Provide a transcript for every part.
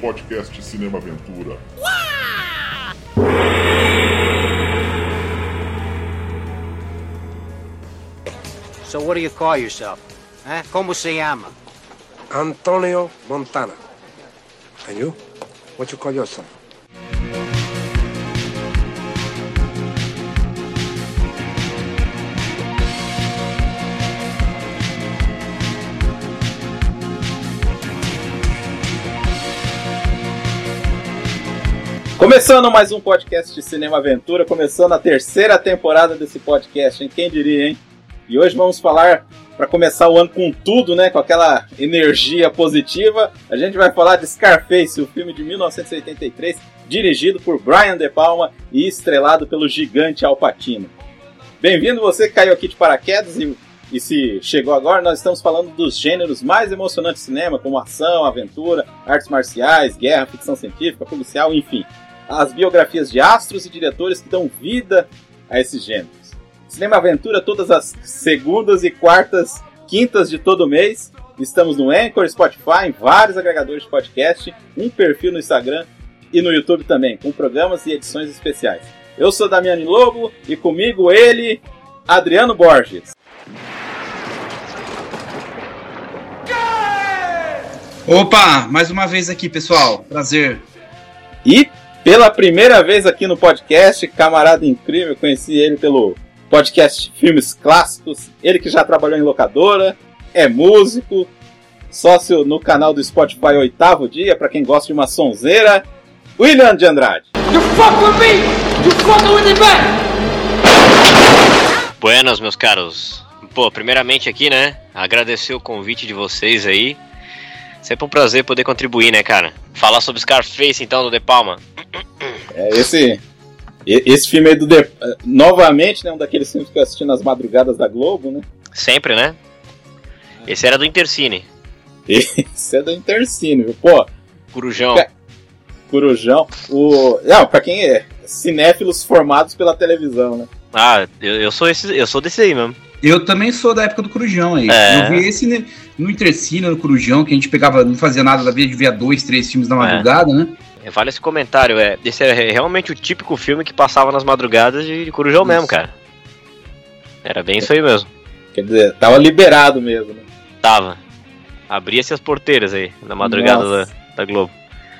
podcast Cinema Aventura. So what do you call yourself? Huh? Como se llama? Antonio Montana. And you? What you call yourself? Começando mais um podcast de Cinema Aventura, começando a terceira temporada desse podcast, hein? Quem diria, hein? E hoje vamos falar, para começar o ano com tudo, né? Com aquela energia positiva, a gente vai falar de Scarface, o filme de 1983, dirigido por Brian De Palma e estrelado pelo gigante Al Pacino. Bem-vindo você que caiu aqui de paraquedas e, e se chegou agora, nós estamos falando dos gêneros mais emocionantes do cinema, como ação, aventura, artes marciais, guerra, ficção científica, policial, enfim as biografias de astros e diretores que dão vida a esses gêneros. Cinema Aventura todas as segundas e quartas, quintas de todo mês. Estamos no Anchor, Spotify, em vários agregadores de podcast, um perfil no Instagram e no YouTube também, com programas e edições especiais. Eu sou Damiani Lobo e comigo ele, Adriano Borges. Opa, mais uma vez aqui, pessoal. Prazer. E pela primeira vez aqui no podcast, camarada incrível, conheci ele pelo podcast Filmes Clássicos. Ele que já trabalhou em locadora, é músico, sócio no canal do Spotify Oitavo Dia, para quem gosta de uma sonzeira, William de Andrade. You fuck with me! You fuck with me back! Buenas, meus caros. Pô, primeiramente aqui, né? Agradecer o convite de vocês aí. Sempre um prazer poder contribuir, né, cara? Falar sobre Scarface, então, do De Palma. É, esse, esse filme aí do De, novamente, né, um daqueles filmes que eu assisti nas madrugadas da Globo, né? Sempre, né? Esse era do Intercine. Esse é do Intercine, viu? Pô, Corujão. Ca- Corujão. O, não, pra quem é cinéfilos formados pela televisão, né? Ah, eu, eu sou esse, eu sou desse aí mesmo. Eu também sou da época do Corujão aí. É. Eu vi esse no Intercine, no Corujão, que a gente pegava, não fazia nada da vida, de via dois, três filmes na madrugada, né? Vale esse comentário, é. Esse é realmente o típico filme que passava nas madrugadas de, de Corujão mesmo, cara. Era bem isso aí mesmo. Quer dizer, tava liberado mesmo, né? Tava. Abria-se as porteiras aí, na madrugada da, Nossa. da Globo.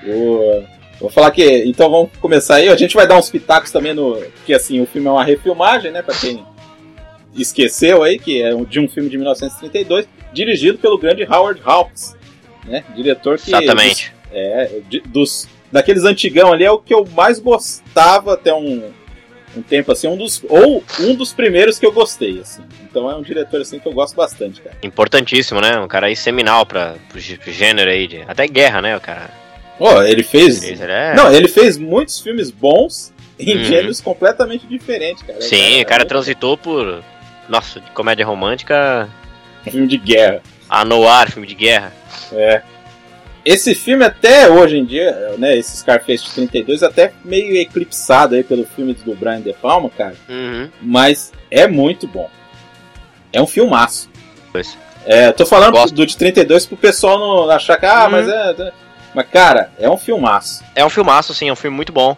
O- Vou falar que. Então vamos começar aí. A gente vai dar uns pitacos também no. Porque assim, o filme é uma refilmagem, né? Pra quem esqueceu aí, que é de um filme de 1932, dirigido pelo grande Howard Hawks, né? Diretor que. Exatamente. É, dos. Daqueles antigão ali é o que eu mais gostava até um, um tempo assim, um dos. Ou um dos primeiros que eu gostei, assim. Então é um diretor assim que eu gosto bastante, cara. Importantíssimo, né? Um cara aí seminal gê- pro gênero aí. De, até guerra, né, o cara? Ó, ele fez. Ele é... Não, ele fez muitos filmes bons em Uhum. gêneros completamente diferentes, cara. Sim, o cara é transitou por. Nossa, de comédia romântica filme de guerra. a noir, filme de guerra. É. Esse filme até hoje em dia, né, esse Scarface de 32, até meio eclipsado aí pelo filme do Brian De Palma, cara, Uhum. mas é muito bom. É um filmaço. Pois. É, tô falando Gosto. do de 32 pro pessoal não achar que, ah, Uhum. mas é... é- Mas, cara, é um filmaço. É um filmaço, sim, é um filme muito bom.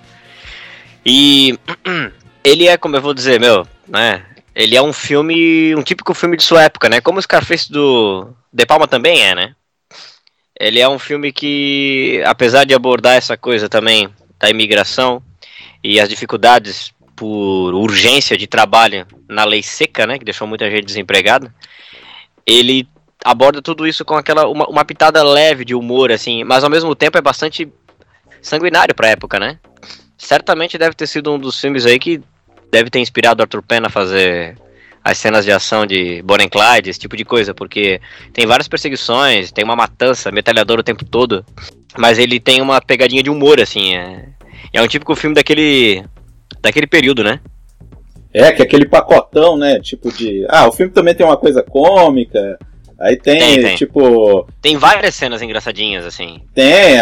E ele é, como eu vou dizer, meu, né? Ele é um filme, um típico filme de sua época, né? Como o Scarface do De Palma também é, né? Ele é um filme que, apesar de abordar essa coisa também da imigração e as dificuldades por urgência de trabalho na lei seca, né? Que deixou muita gente desempregada. Ele aborda tudo isso com aquela uma, uma pitada leve de humor, assim, mas ao mesmo tempo é bastante sanguinário pra época, né? Certamente deve ter sido um dos filmes aí que deve ter inspirado Arthur Penn a fazer as cenas de ação de Bonnie Clyde, esse tipo de coisa, porque tem várias perseguições, tem uma matança, metralhadora o tempo todo, mas ele tem uma pegadinha de humor, assim, é, é um típico filme daquele daquele período, né? É, que é aquele pacotão, né? Tipo de. Ah, o filme também tem uma coisa cômica. Aí tem, Tem, tem. tipo. Tem várias cenas engraçadinhas, assim. Tem,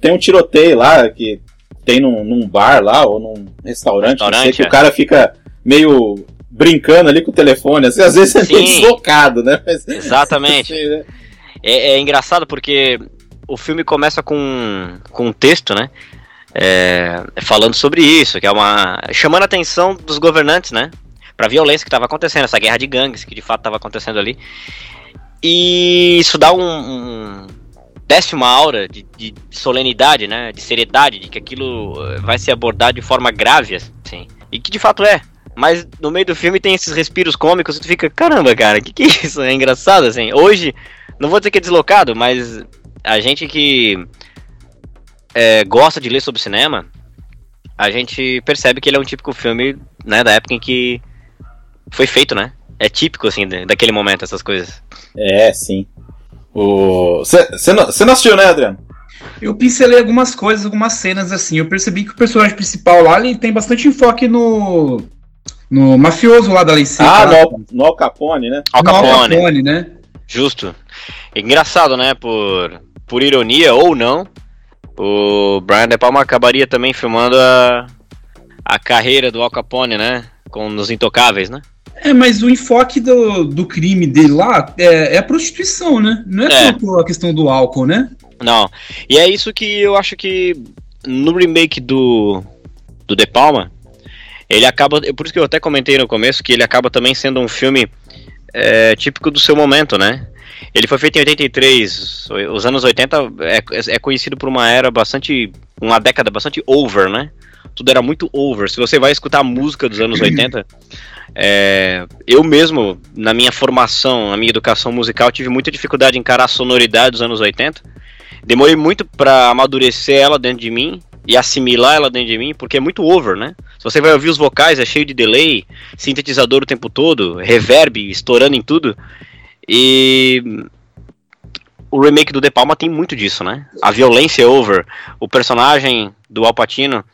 tem um tiroteio lá que tem num, num bar lá, ou num restaurante, não sei, Restaurante, que é. o cara fica meio brincando ali com o telefone, assim, às vezes é meio deslocado, né? Mas, Exatamente. assim, né? É, é engraçado porque o filme começa com, com um texto, né? É, falando sobre isso, que é uma. chamando a atenção dos governantes, né? Pra violência que estava acontecendo, essa guerra de gangues que de fato estava acontecendo ali. E isso dá um, um desce uma aura de, de, solenidade, né? De seriedade, de que aquilo eh, vai ser abordado de forma grave, assim. E que de fato é. Mas no meio do filme tem esses respiros cômicos e tu fica, caramba, cara, que que é isso? É engraçado, assim. Hoje, não vou dizer que é deslocado, mas a gente que é, gosta de ler sobre cinema, a gente percebe que ele é um típico filme, né, da época em que foi feito, né? É típico, assim, daquele momento, essas coisas. É, sim. Você não, não assistiu, né, Adriano? Eu pincelei algumas coisas, algumas cenas assim. Eu percebi que o personagem principal lá ele tem bastante enfoque no. No mafioso lá da lei seca. Ah, no, no Al Capone, né? Al Capone. Al Capone, né? Justo. Engraçado, né? Por, por ironia ou não, o Brian De Palma acabaria também filmando a, a carreira do Al Capone, né? Com Nos Intocáveis, né? É, mas o enfoque do, do crime dele lá é, é a prostituição, né? Não é, é tanto a questão do álcool, né? Não. E é isso que eu acho que no remake do, do De Palma, ele acaba. Por isso que eu até comentei no começo que ele acaba também sendo um filme é, típico do seu momento, né? Ele foi feito em 83. Os anos 80 é, é conhecido por uma era bastante. uma década bastante over, né? Tudo era muito over. Se você vai escutar música dos anos 80. É, eu mesmo, na minha formação, na minha educação musical, tive muita dificuldade em encarar a sonoridade dos anos 80. Demorei muito para amadurecer ela dentro de mim e assimilar ela dentro de mim, porque é muito over, né? Se você vai ouvir os vocais, é cheio de delay, sintetizador o tempo todo, reverb estourando em tudo. E o remake do De Palma tem muito disso, né? A violência é over, o personagem do Al Pacino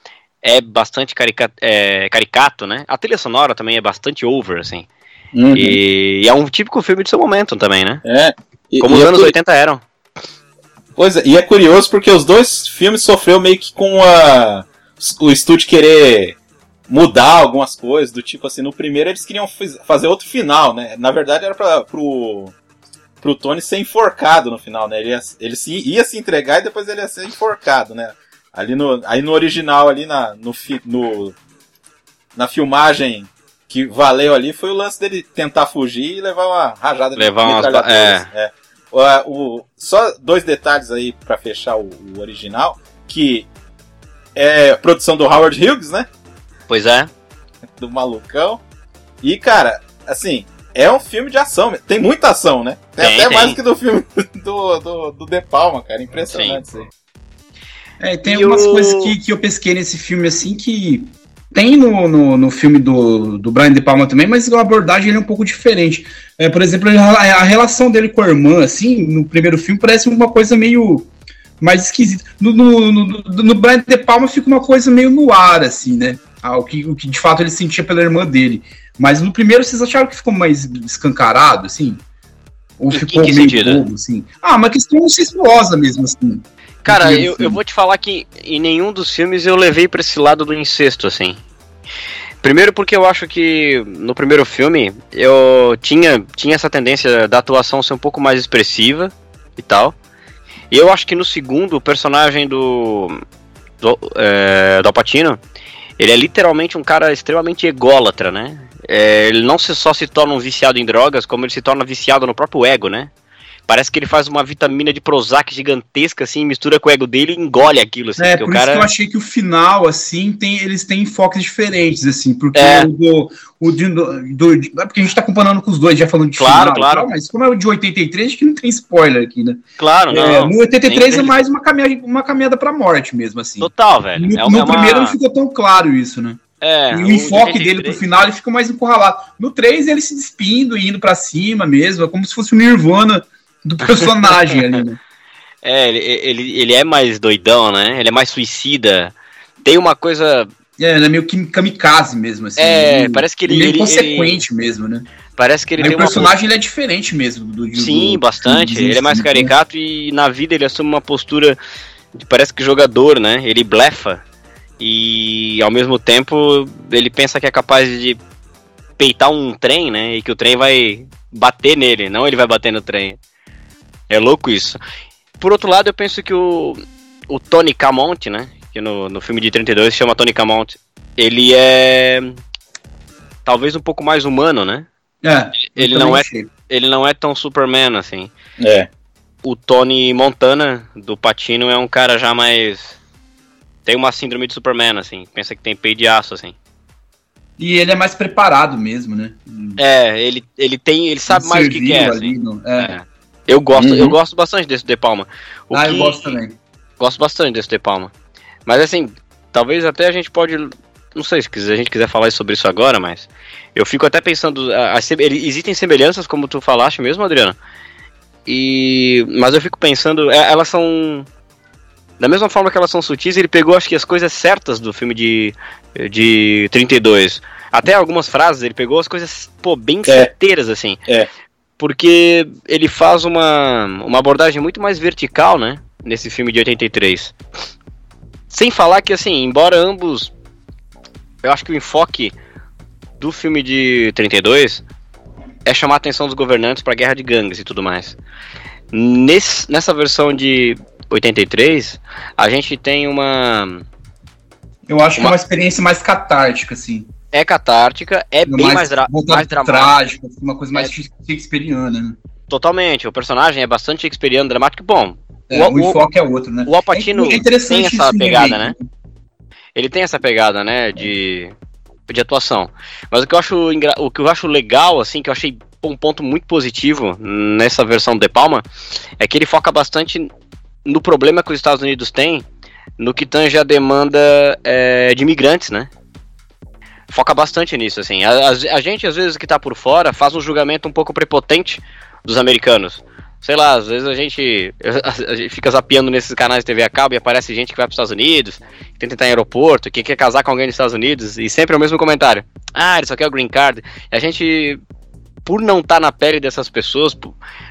é bastante caricato, é, caricato, né? A trilha sonora também é bastante over, assim. Uhum. E, e, é um típico filme de seu momento também, né? É. E, Como e os é anos 80 eram. Pois é, e é curioso porque os dois filmes sofreu meio que com a, o estúdio querer mudar algumas coisas, do tipo assim, no primeiro eles queriam fazer outro final, né? Na verdade era pra, pro, pro Tony ser enforcado no final, né? Ele ia, ele se, ia se entregar e depois ele ia ser enforcado, né? Ali no, aí no original, ali na, no, no, na filmagem que valeu ali, foi o lance dele tentar fugir e levar uma rajada levar de umas, é. é. O, o, só dois detalhes aí para fechar o, o, original, que é produção do Howard Hughes, né? Pois é. Do malucão. E, cara, assim, é um filme de ação. Tem muita ação, né? Tem, tem até tem. mais que do filme do, do, do De Palma, cara. Impressionante Sim. isso aí. É, tem e algumas o... coisas que, que eu pesquei nesse filme, assim, que tem no, no, no, filme do, do Brian De Palma também, mas a abordagem é um pouco diferente. É, por exemplo, a, relação dele com a irmã, assim, no primeiro filme, parece uma coisa meio mais esquisita. No, no, no, no Brian De Palma fica uma coisa meio no ar, assim, né? Ah, o, que, o que de fato ele sentia pela irmã dele. Mas no primeiro vocês acharam que ficou mais escancarado, assim? Ou ficou que meio bobo, assim? Ah, uma questão incestuosa mesmo, assim. Cara, eu, eu vou te falar que em nenhum dos filmes eu levei pra esse lado do incesto, assim. Primeiro porque eu acho que no primeiro filme eu tinha, tinha essa tendência da atuação ser um pouco mais expressiva e tal. E eu acho que no segundo, o personagem do. do, é, do Alpatino, ele é literalmente um cara extremamente ególatra, né? É, ele não se, só se torna um viciado em drogas, como ele se torna viciado no próprio ego, né? Parece que ele faz uma vitamina de Prozac gigantesca, assim, mistura com o ego dele e engole aquilo, assim. É, por o cara... isso que eu achei que o final, assim, tem, eles têm enfoques diferentes, assim, porque é. o do, o do, do, do, Porque a gente tá comparando com os dois, já falando de claro, final, claro. Tal, mas como é o de 83, acho que não tem spoiler aqui, né? Claro, é, não. no 83 é mais uma caminhada, uma caminhada pra morte mesmo, assim. Total, velho. No, é no primeiro não ficou tão claro isso, né? É, e o, o enfoque dele pro final ele fica mais encurralado. No 3, ele se despindo e indo para cima mesmo, é como se fosse o Nirvana do personagem ali, né? É, ele, ele, ele é mais doidão, né? Ele é mais suicida. Tem uma coisa. É, ele é meio kamikaze mesmo, assim. É, ele, parece que ele. Ele é inconsequente ele, mesmo, né? Parece que ele Aí tem o personagem uma... ele é diferente mesmo. Do, do Sim, do, bastante. Do, ele é mais caricato e na vida ele assume uma postura de parece que jogador, né? Ele blefa. E ao mesmo tempo ele pensa que é capaz de peitar um trem, né? E que o trem vai bater nele, não ele vai bater no trem. É louco isso. por outro lado, eu penso que o, o Tony Camonte, né? Que no, no filme de 32 se chama Tony Camonte. Ele é. Talvez um pouco mais humano, né? É, Ele não é, ele não é tão Superman assim. É. O Tony Montana do Patino é um cara já mais tem uma síndrome de Superman assim, pensa que tem peito de aço assim. E ele é mais preparado mesmo, né? É, ele, ele tem, ele sabe mais o que quer ali assim. no- é. É. Eu gosto, Uhum. eu gosto bastante desse De Palma. O Ah, que- eu gosto também. Gosto bastante desse De Palma. Mas assim, talvez até a gente pode. Não sei se a gente quiser falar sobre isso agora, mas. Eu fico até pensando. a- a ele- existem semelhanças, como tu falaste mesmo, Adriano. E. Mas eu fico pensando. é, elas são. Da mesma forma que elas são sutis, ele pegou, acho que, as coisas certas do filme de, de 32. Até algumas frases, ele pegou as coisas, pô, bem certeiras, assim. É. Porque ele faz uma, uma abordagem muito mais vertical, né? Nesse filme de 83. Sem falar que, assim, embora ambos. Eu acho que o enfoque do filme de 32 é chamar a atenção dos governantes para a guerra de gangues e tudo mais. Nesse, nessa versão de 83, a gente tem uma. Eu acho que é Uma- uma experiência mais catártica, assim. É catártica, é bem mais, dra voltada mais dramática. trágico, uma coisa mais É. shakespeariana, né? Totalmente. O personagem é bastante shakespeariano, dramático. Bom, É, O- o, enfoque é outro, né? o Al Pacino é interessante tem essa no pegada, né? ele tem essa pegada, né, de, de atuação. Mas o que eu acho o que eu acho legal, assim, que eu achei um ponto muito positivo nessa versão do De Palma, é que ele foca bastante no problema que os Estados Unidos têm no que tange a demanda é, de imigrantes, né? Foca bastante nisso, assim. A, a- a gente, às vezes, que tá por fora, faz um julgamento um pouco prepotente dos americanos. Sei lá, às vezes a gente, a gente fica zapeando nesses canais de TV a cabo e aparece gente que vai para os Estados Unidos, que tenta entrar em aeroporto, que quer casar com alguém nos Estados Unidos, e sempre é o mesmo comentário. Ah, isso aqui é o green card. E a gente, por não estar na pele dessas pessoas,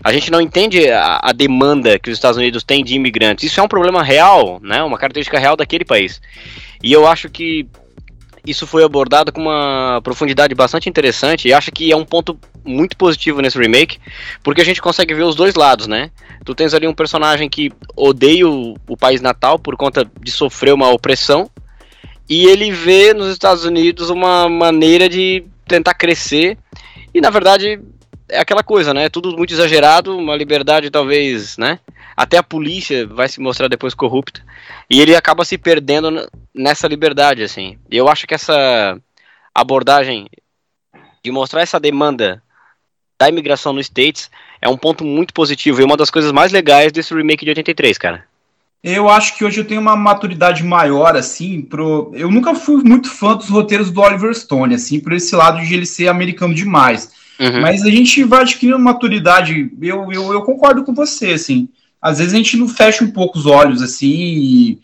a gente não entende a, a demanda que os Estados Unidos têm de imigrantes. Isso é um problema real, né? Uma característica real daquele país. E eu acho que isso foi abordado com uma profundidade bastante interessante e acho que é um ponto muito positivo nesse remake, porque a gente consegue ver os dois lados, né? Tu tens ali um personagem que odeia o, o país natal por conta de sofrer uma opressão, e ele vê nos Estados Unidos uma maneira de tentar crescer, e na verdade é aquela coisa, né? Tudo muito exagerado, uma liberdade talvez, né? Até a polícia vai se mostrar depois corrupta, e ele acaba se perdendo nessa liberdade, assim. E eu acho que essa abordagem de mostrar essa demanda da imigração nos States é um ponto muito positivo e uma das coisas mais legais desse remake de 83, cara. Eu acho que hoje eu tenho uma maturidade maior, assim, pro. Eu nunca fui muito fã dos roteiros do Oliver Stone, assim, por esse lado de ele ser americano demais. Uhum. Mas a gente vai adquirindo maturidade. Eu, eu, eu concordo com você, assim. Às vezes a gente não fecha um pouco os olhos, assim, e-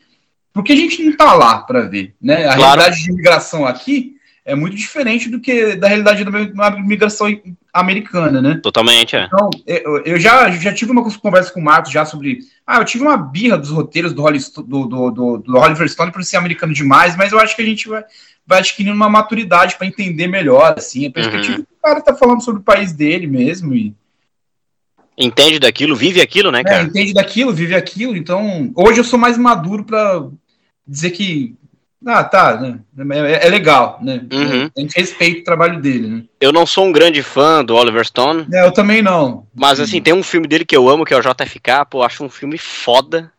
porque a gente não tá lá para ver, né? A Claro. realidade de imigração aqui é muito diferente do que da realidade da imigração americana, né? Totalmente, é. Então, eu, eu já, já tive uma conversa com o Marcos já sobre. Ah, eu tive uma birra dos roteiros do, Holly, do, do, do, do Oliver Stone por ser americano demais, mas eu acho que a gente vai, vai adquirindo uma maturidade para entender melhor, assim, a perspectiva Uhum. Cara tá falando sobre o país dele mesmo e Entende daquilo, vive aquilo, né, é, cara? entende daquilo, vive aquilo. Então, hoje eu sou mais maduro para dizer que. Ah, tá, né? É, é legal, né? Uhum. A gente respeita o trabalho dele, né? Eu não sou um grande fã do Oliver Stone, É, eu também não. mas assim, tem um filme dele que eu amo, que é o JFK, pô, acho um filme foda.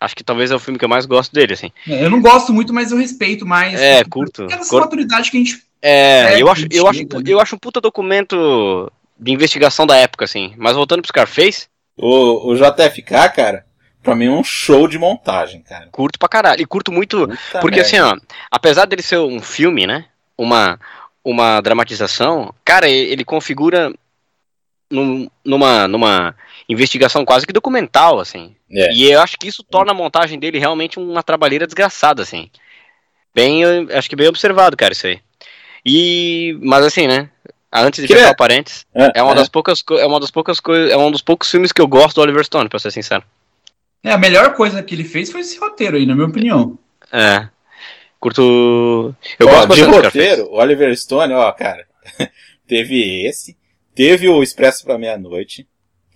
Acho que talvez é o filme que eu mais gosto dele, assim. É, Eu não gosto muito, mas eu respeito mais. É, curto. Porque essa maturidade que a gente. É, É, eu acho, eu, acho, né? eu acho um puta documento de investigação da época, assim. Mas voltando pro Scarface, O, o JFK, cara, pra mim é um show de montagem, cara. curto pra caralho. E curto muito. Puta Porque merda. assim, ó, apesar dele ser um filme, né? Uma, uma dramatização, cara, ele configura num- numa, numa investigação quase que documental, assim. É. E eu acho que isso torna a montagem dele realmente uma trabalheira desgraçada, assim. Bem, eu acho que bem observado, cara, isso aí. E. Mas assim, né? Antes de Queria- fechar o parênteses, é uma é. das poucas é uma das poucas coisas, é um dos poucos filmes que eu gosto do Oliver Stone, pra ser sincero. É, a melhor coisa que ele fez foi esse roteiro aí, na minha opinião. É. Curto. Eu Ó, gosto de roteiro, o Oliver Stone, ó, cara, teve esse, teve o Expresso pra Meia-Noite,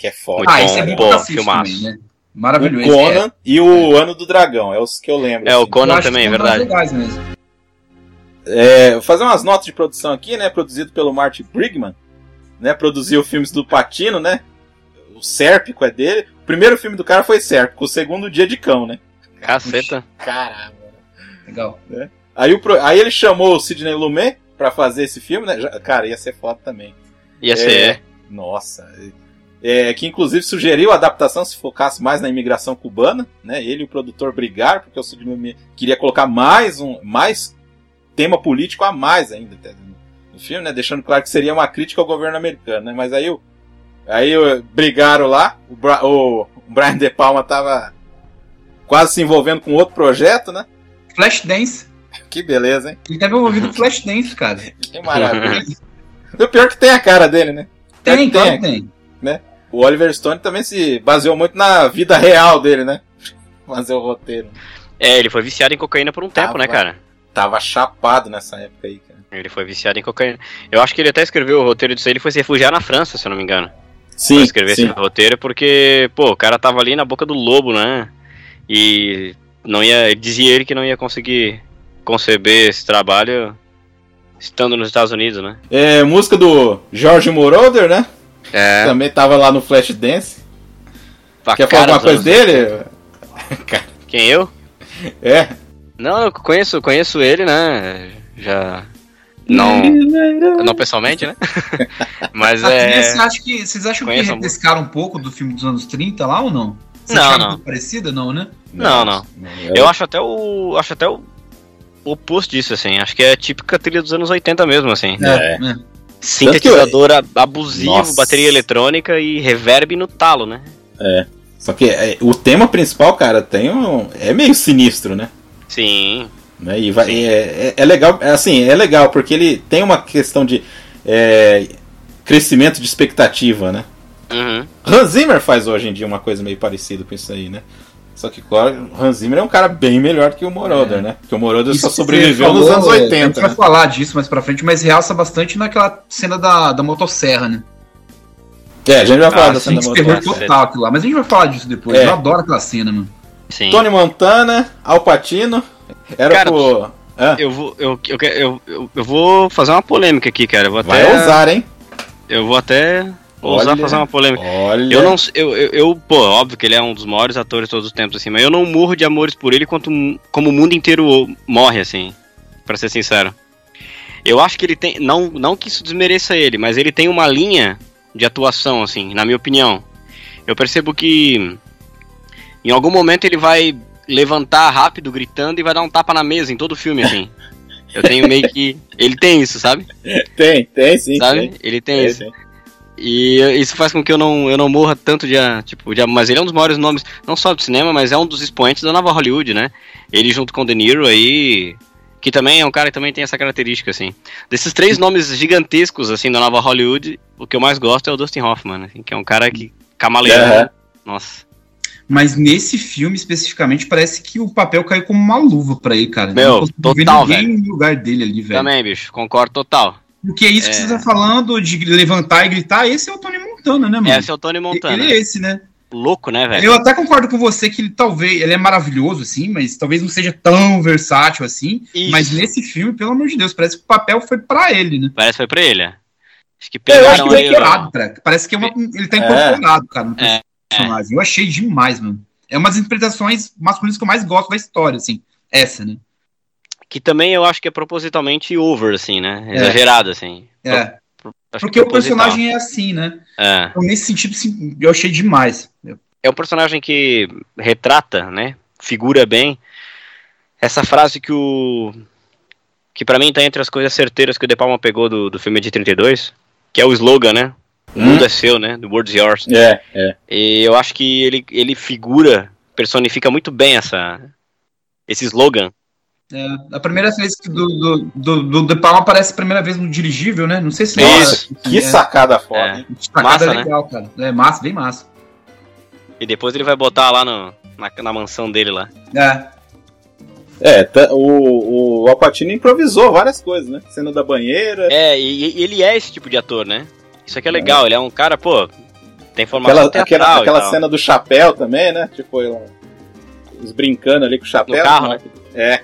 que é foda. Muito ah, bom, esse é bom filmaço. também, né? Maravilhoso. O Conan e o Ano do Dragão, é os que eu lembro. É, o assim. Conan Eu acho também, é verdade. legais mesmo. É, vou fazer umas notas de produção aqui, né? Produzido pelo Marty Brigman, né? Produziu filmes do Patino, né? O Sérpico é dele. O primeiro filme do cara foi Sérpico, o segundo Dia de Cão, né? Caceta. Caramba. Legal. Aí, o pro- aí ele chamou o Sidney Lumet pra fazer esse filme, né? Já- Cara, ia ser foda também. Ia ser. É, Nossa. É, que inclusive sugeriu a adaptação se focasse mais na imigração cubana, né? Ele e o produtor brigaram, porque o Sidney Lumet queria colocar mais um mais tema político a mais ainda até no, filme, né? Deixando claro que seria uma crítica ao governo americano, né? Mas aí, o, aí o- brigaram lá, o, Bra- o Brian De Palma tava quase se envolvendo com outro projeto, né? Flashdance. Que beleza, hein? Ele tava envolvido com Flashdance, cara. Que maravilha. o pior é que tem a cara dele, né? Tem, Tem, claro que tem. O Oliver Stone também se baseou muito na vida real dele, né? Fazer o roteiro. É, ele foi viciado em cocaína por um tempo, Tava. né, cara? Tava chapado nessa época aí, cara. Ele foi viciado em cocaína. Eu acho que ele até escreveu o roteiro disso aí, ele foi se refugiar na França, se eu não me engano. Sim, pra escrever esse roteiro, porque, pô, o cara tava ali na boca do lobo, né? E não ia. Dizia ele que não ia conseguir conceber esse trabalho estando nos Estados Unidos, né? É, música do George Moroder, né? É. Também tava lá no Flashdance. pra Quer falar alguma coisa dele? 80. Quem eu? É. Não, eu conheço, conheço ele, né? Já. Não. Não pessoalmente, né? Mas A trilha, é. você acha que, vocês acham que Conheço a repescaram um pouco do filme dos anos 30 lá ou não? Você Não, não. parecida, não, né? Não, não. é. Eu acho até o. Acho até o oposto disso, assim. Acho que é típica trilha dos anos 80 mesmo, assim. É. é. Sintetizador ab- abusivo, Nossa. bateria eletrônica e reverb no talo, né? Só que é, o tema principal, cara, tem um. É meio sinistro, né? Sim. né? E vai, é, é, é legal, é assim, é legal, porque ele tem uma questão de é, crescimento de expectativa, né? Uhum. Hans Zimmer faz hoje em dia uma coisa meio parecida com isso aí, né? Só que, claro, o Hans Zimmer é um cara bem melhor que o Moroder, né? Porque o Moroder só Isso que sobreviveu você nos falou, anos é, A 80, gente vai né? falar disso mais pra frente, mas realça bastante naquela cena da, da motosserra, né? É, a gente vai falar Ah, da cena da terror moto. total aquilo lá. Mas a gente vai falar disso depois. É. Eu adoro aquela cena, mano. Sim. Tony Montana, Al Pacino, era Cara, pro... Eu vou, eu, eu, eu, eu, vou fazer uma polêmica aqui, cara. Eu vou Vai até, ousar, hein? Eu vou até ousar Olha. fazer uma polêmica. Olha... Eu não eu, eu, eu, pô, óbvio que ele é um dos maiores atores de todos os tempos, assim, mas eu não morro de amores por ele quanto, como o mundo inteiro morre, assim, pra ser sincero. Eu acho que ele tem, não, não que isso desmereça ele, mas ele tem uma linha de atuação, assim, na minha opinião. Eu percebo que em algum momento ele vai levantar rápido, gritando, e vai dar um tapa na mesa em todo o filme, assim. Eu tenho meio que. Ele tem isso, sabe? Tem, tem sim. sabe? tem. Ele tem Tem, isso. tem. E isso faz com que eu não, eu não morra tanto de, tipo, de, mas ele é um dos maiores nomes, não só do cinema, mas é um dos expoentes da nova Hollywood, né? Ele junto com o De Niro aí, que também é um cara que também tem essa característica, assim. Desses três nomes gigantescos, assim, da nova Hollywood, o que eu mais gosto é o Dustin Hoffman, assim, que é um cara que camaleou. Aham. Nossa. Mas nesse filme, especificamente, parece que o papel caiu como uma luva pra ele, cara. Meu, Eu não consigo ver total, ninguém no lugar dele ali, velho. Também, bicho, concordo total. Porque é isso que É. você tá falando, de levantar e gritar, esse é o Tony Montana, né, mano? Esse é o Tony Montana. Ele é esse, né? Louco, né, velho? Eu até concordo com você que ele talvez, ele é maravilhoso, assim, mas talvez não seja tão versátil assim. Isso. Mas nesse filme, pelo amor de Deus, parece que o papel foi pra ele, né? Parece que foi pra ele. é. Acho que Eu acho pegaram que foi ele. incorporado, cara. Parece que é uma- ele tá É. incorporado, cara, no É, personagem. Eu achei demais, mano. É uma das interpretações masculinas que eu mais gosto da história, assim. Essa, né? Que também eu acho que é propositalmente over, assim, né? É. Exagerado, assim. É. Acho Porque o personagem é assim, né? É. Então, nesse sentido, sim, eu achei demais. é um personagem que retrata, né? Figura bem essa frase que o que para mim tá entre as coisas certeiras que o De Palma pegou do, do filme de 32, que é o slogan, né? O Hum. mundo é seu, né? The world's yours. É, é. E eu acho que ele ele figura, personifica muito bem essa esse slogan. É, a primeira vez que do, do, do, do De Palma aparece a primeira vez no dirigível, né? Não sei se Isso. Que é, sacada foda, É. hein? sacada Massa, né? legal, cara. É massa, bem massa. E depois ele vai botar lá no, na, na mansão dele lá. É. É, tá- o, o Alpatino improvisou várias coisas, né? Cena da banheira. É, e, e ele é esse tipo de ator, né? Isso aqui é legal, ele é um cara, pô, Tem formação Aquela, teatral aquela, e aquela tal. cena do chapéu também, né? Tipo, ela- eles brincando ali com o chapéu. No carro, né? É.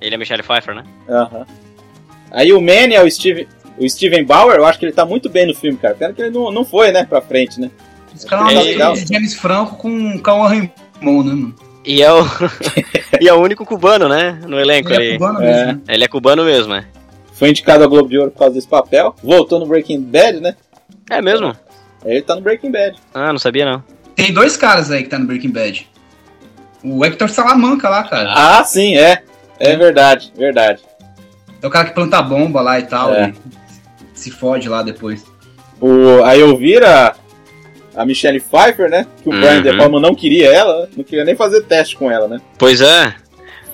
Ele é Michelle Pfeiffer, né? Aham. Aí o Manny é o Steven, o Steven Bauer, eu acho que ele tá muito bem no filme, cara. Pena que ele não, não foi, né, pra frente, né? Os caras É de James Franco com Cauã Raymond, né, mano? E é o, e é o único cubano, né? No elenco Ele é cubano É. mesmo. né? Ele é cubano mesmo, é. Foi indicado ao Globo de Ouro por causa desse papel. Voltou no Breaking Bad, né? É mesmo? Ele tá no Breaking Bad. Ah, não sabia não. Tem dois caras aí que tá no Breaking Bad. O Hector Salamanca lá, cara. Ah, sim, é. É verdade, verdade. É o cara que planta bomba lá e tal. É. e se fode lá depois. O, aí eu vi a, Michelle Pfeiffer, né? Que o Uhum. Brian De Palma não queria ela, não queria nem fazer teste com ela, né? Pois é.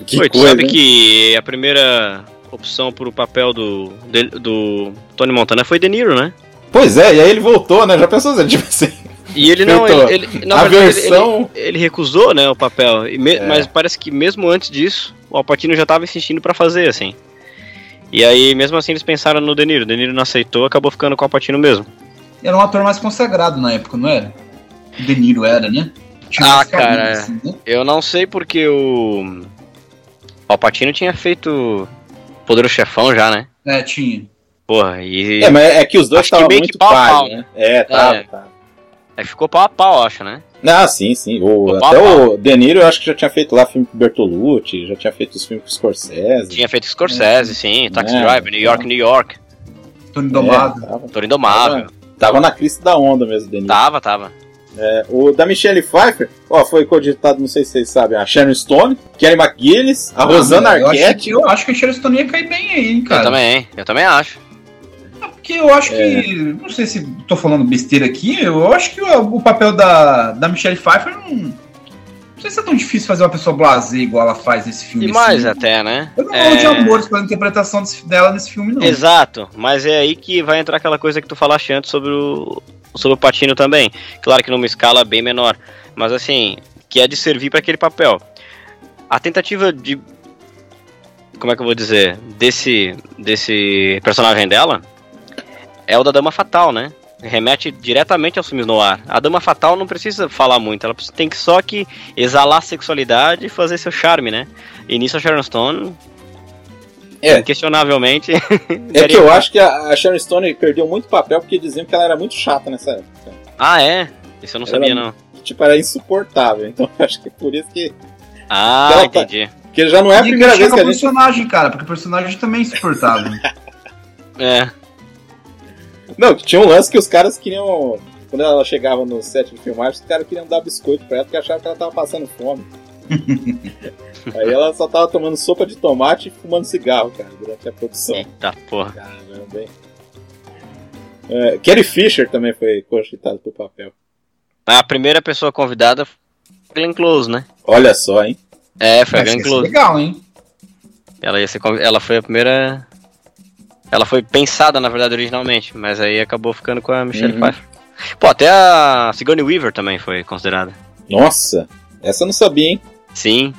Que Oi, tu coisa, sabe hein? que a primeira opção pro papel do, do Tony Montana foi De Niro, né? Pois é, e aí ele voltou, né? Já pensou se ele tipo assim? E ele não, ele, ele- na a verdade, ele- versão- ele, ele recusou, né, o papel. E me- É. Mas parece que mesmo antes disso, o Alpatino já tava insistindo pra fazer, assim. E aí, mesmo assim, eles pensaram no De Niro. O De Niro não aceitou, acabou ficando com o Alpatino mesmo. Era um ator mais consagrado na época, não era? O De Niro era, né? Tinha Ah, cara, assim, né? Eu não sei porque o Alpatino tinha feito Poderoso Chefão já, né? É, tinha. Porra, e É, mas é que os dois estavam meio muito que pau pau, né? É, tava, É. tava. Aí ficou pau a pau, acho, né? Ah, sim, sim. O, até o De Niro eu acho que já tinha feito lá filme com Bertolucci, já tinha feito os filmes com Scorsese. Tinha feito Scorsese, sim, Taxi É. Driver, New York, New York, Tony É, Domado. tava, Toro Indomável. tava na crista da onda mesmo, De Niro. Tava, tava. É, o da Michelle Pfeiffer, ó, foi cogitado, não sei se vocês sabem, a Sharon Stone, Kelly McGillis, a Rosana Ah, eu acho, Arquette. que, eu acho que a Sharon Stone ia cair bem aí, hein, cara. Eu também, eu também acho. É Porque eu acho É. que. Não sei se tô falando besteira aqui. Eu acho que o, o papel da, da Michelle Pfeiffer não. Não sei se é tão difícil fazer uma pessoa blasé igual ela faz nesse filme. E mais assim. até, né? Eu não É, morro de amores pela interpretação desse- dela nesse filme, não. Exato, mas é aí que vai entrar aquela coisa que tu falaste antes sobre o, sobre o Patino também. Claro que numa escala bem menor, mas assim, que é de servir para aquele papel. A tentativa de. Como é que eu vou dizer? Desse, desse personagem dela é o da Dama Fatal, né? Remete diretamente aos filmes no ar. A Dama Fatal não precisa falar muito, ela tem que só que exalar sexualidade e fazer seu charme, né? E nisso a Sharon Stone, É. inquestionavelmente, É que eu acho que a Sharon Stone perdeu muito papel porque diziam que ela era muito chata nessa época. Ah, é? Isso eu não Ela- sabia, não. Tipo, era insuportável. Então eu acho que é por isso que. Ah, Ela tá- entendi. Porque já não é a primeira vez que a gente. personagem, cara, porque o personagem também é insuportável. É. Não, tinha um lance que os caras queriam. Quando ela chegava no set de filmagem, os caras queriam dar biscoito pra ela porque achavam que ela tava passando fome. Aí ela só tava tomando sopa de tomate e fumando cigarro, cara, durante a produção. Eita porra. Caramba, hein? É, Carrie Fisher também foi cogitado pro papel. A primeira pessoa convidada foi a Glenn Close, né? Olha só, hein? É, foi a Glenn Close. legal, hein? Ela, ia ser, conv- ela foi a primeira. Ela foi pensada, na verdade, originalmente, mas aí acabou ficando com a Michelle Uhum. Pfeiffer. Pô, até a Sigourney Weaver também foi considerada. Nossa, essa eu não sabia, hein? Sim.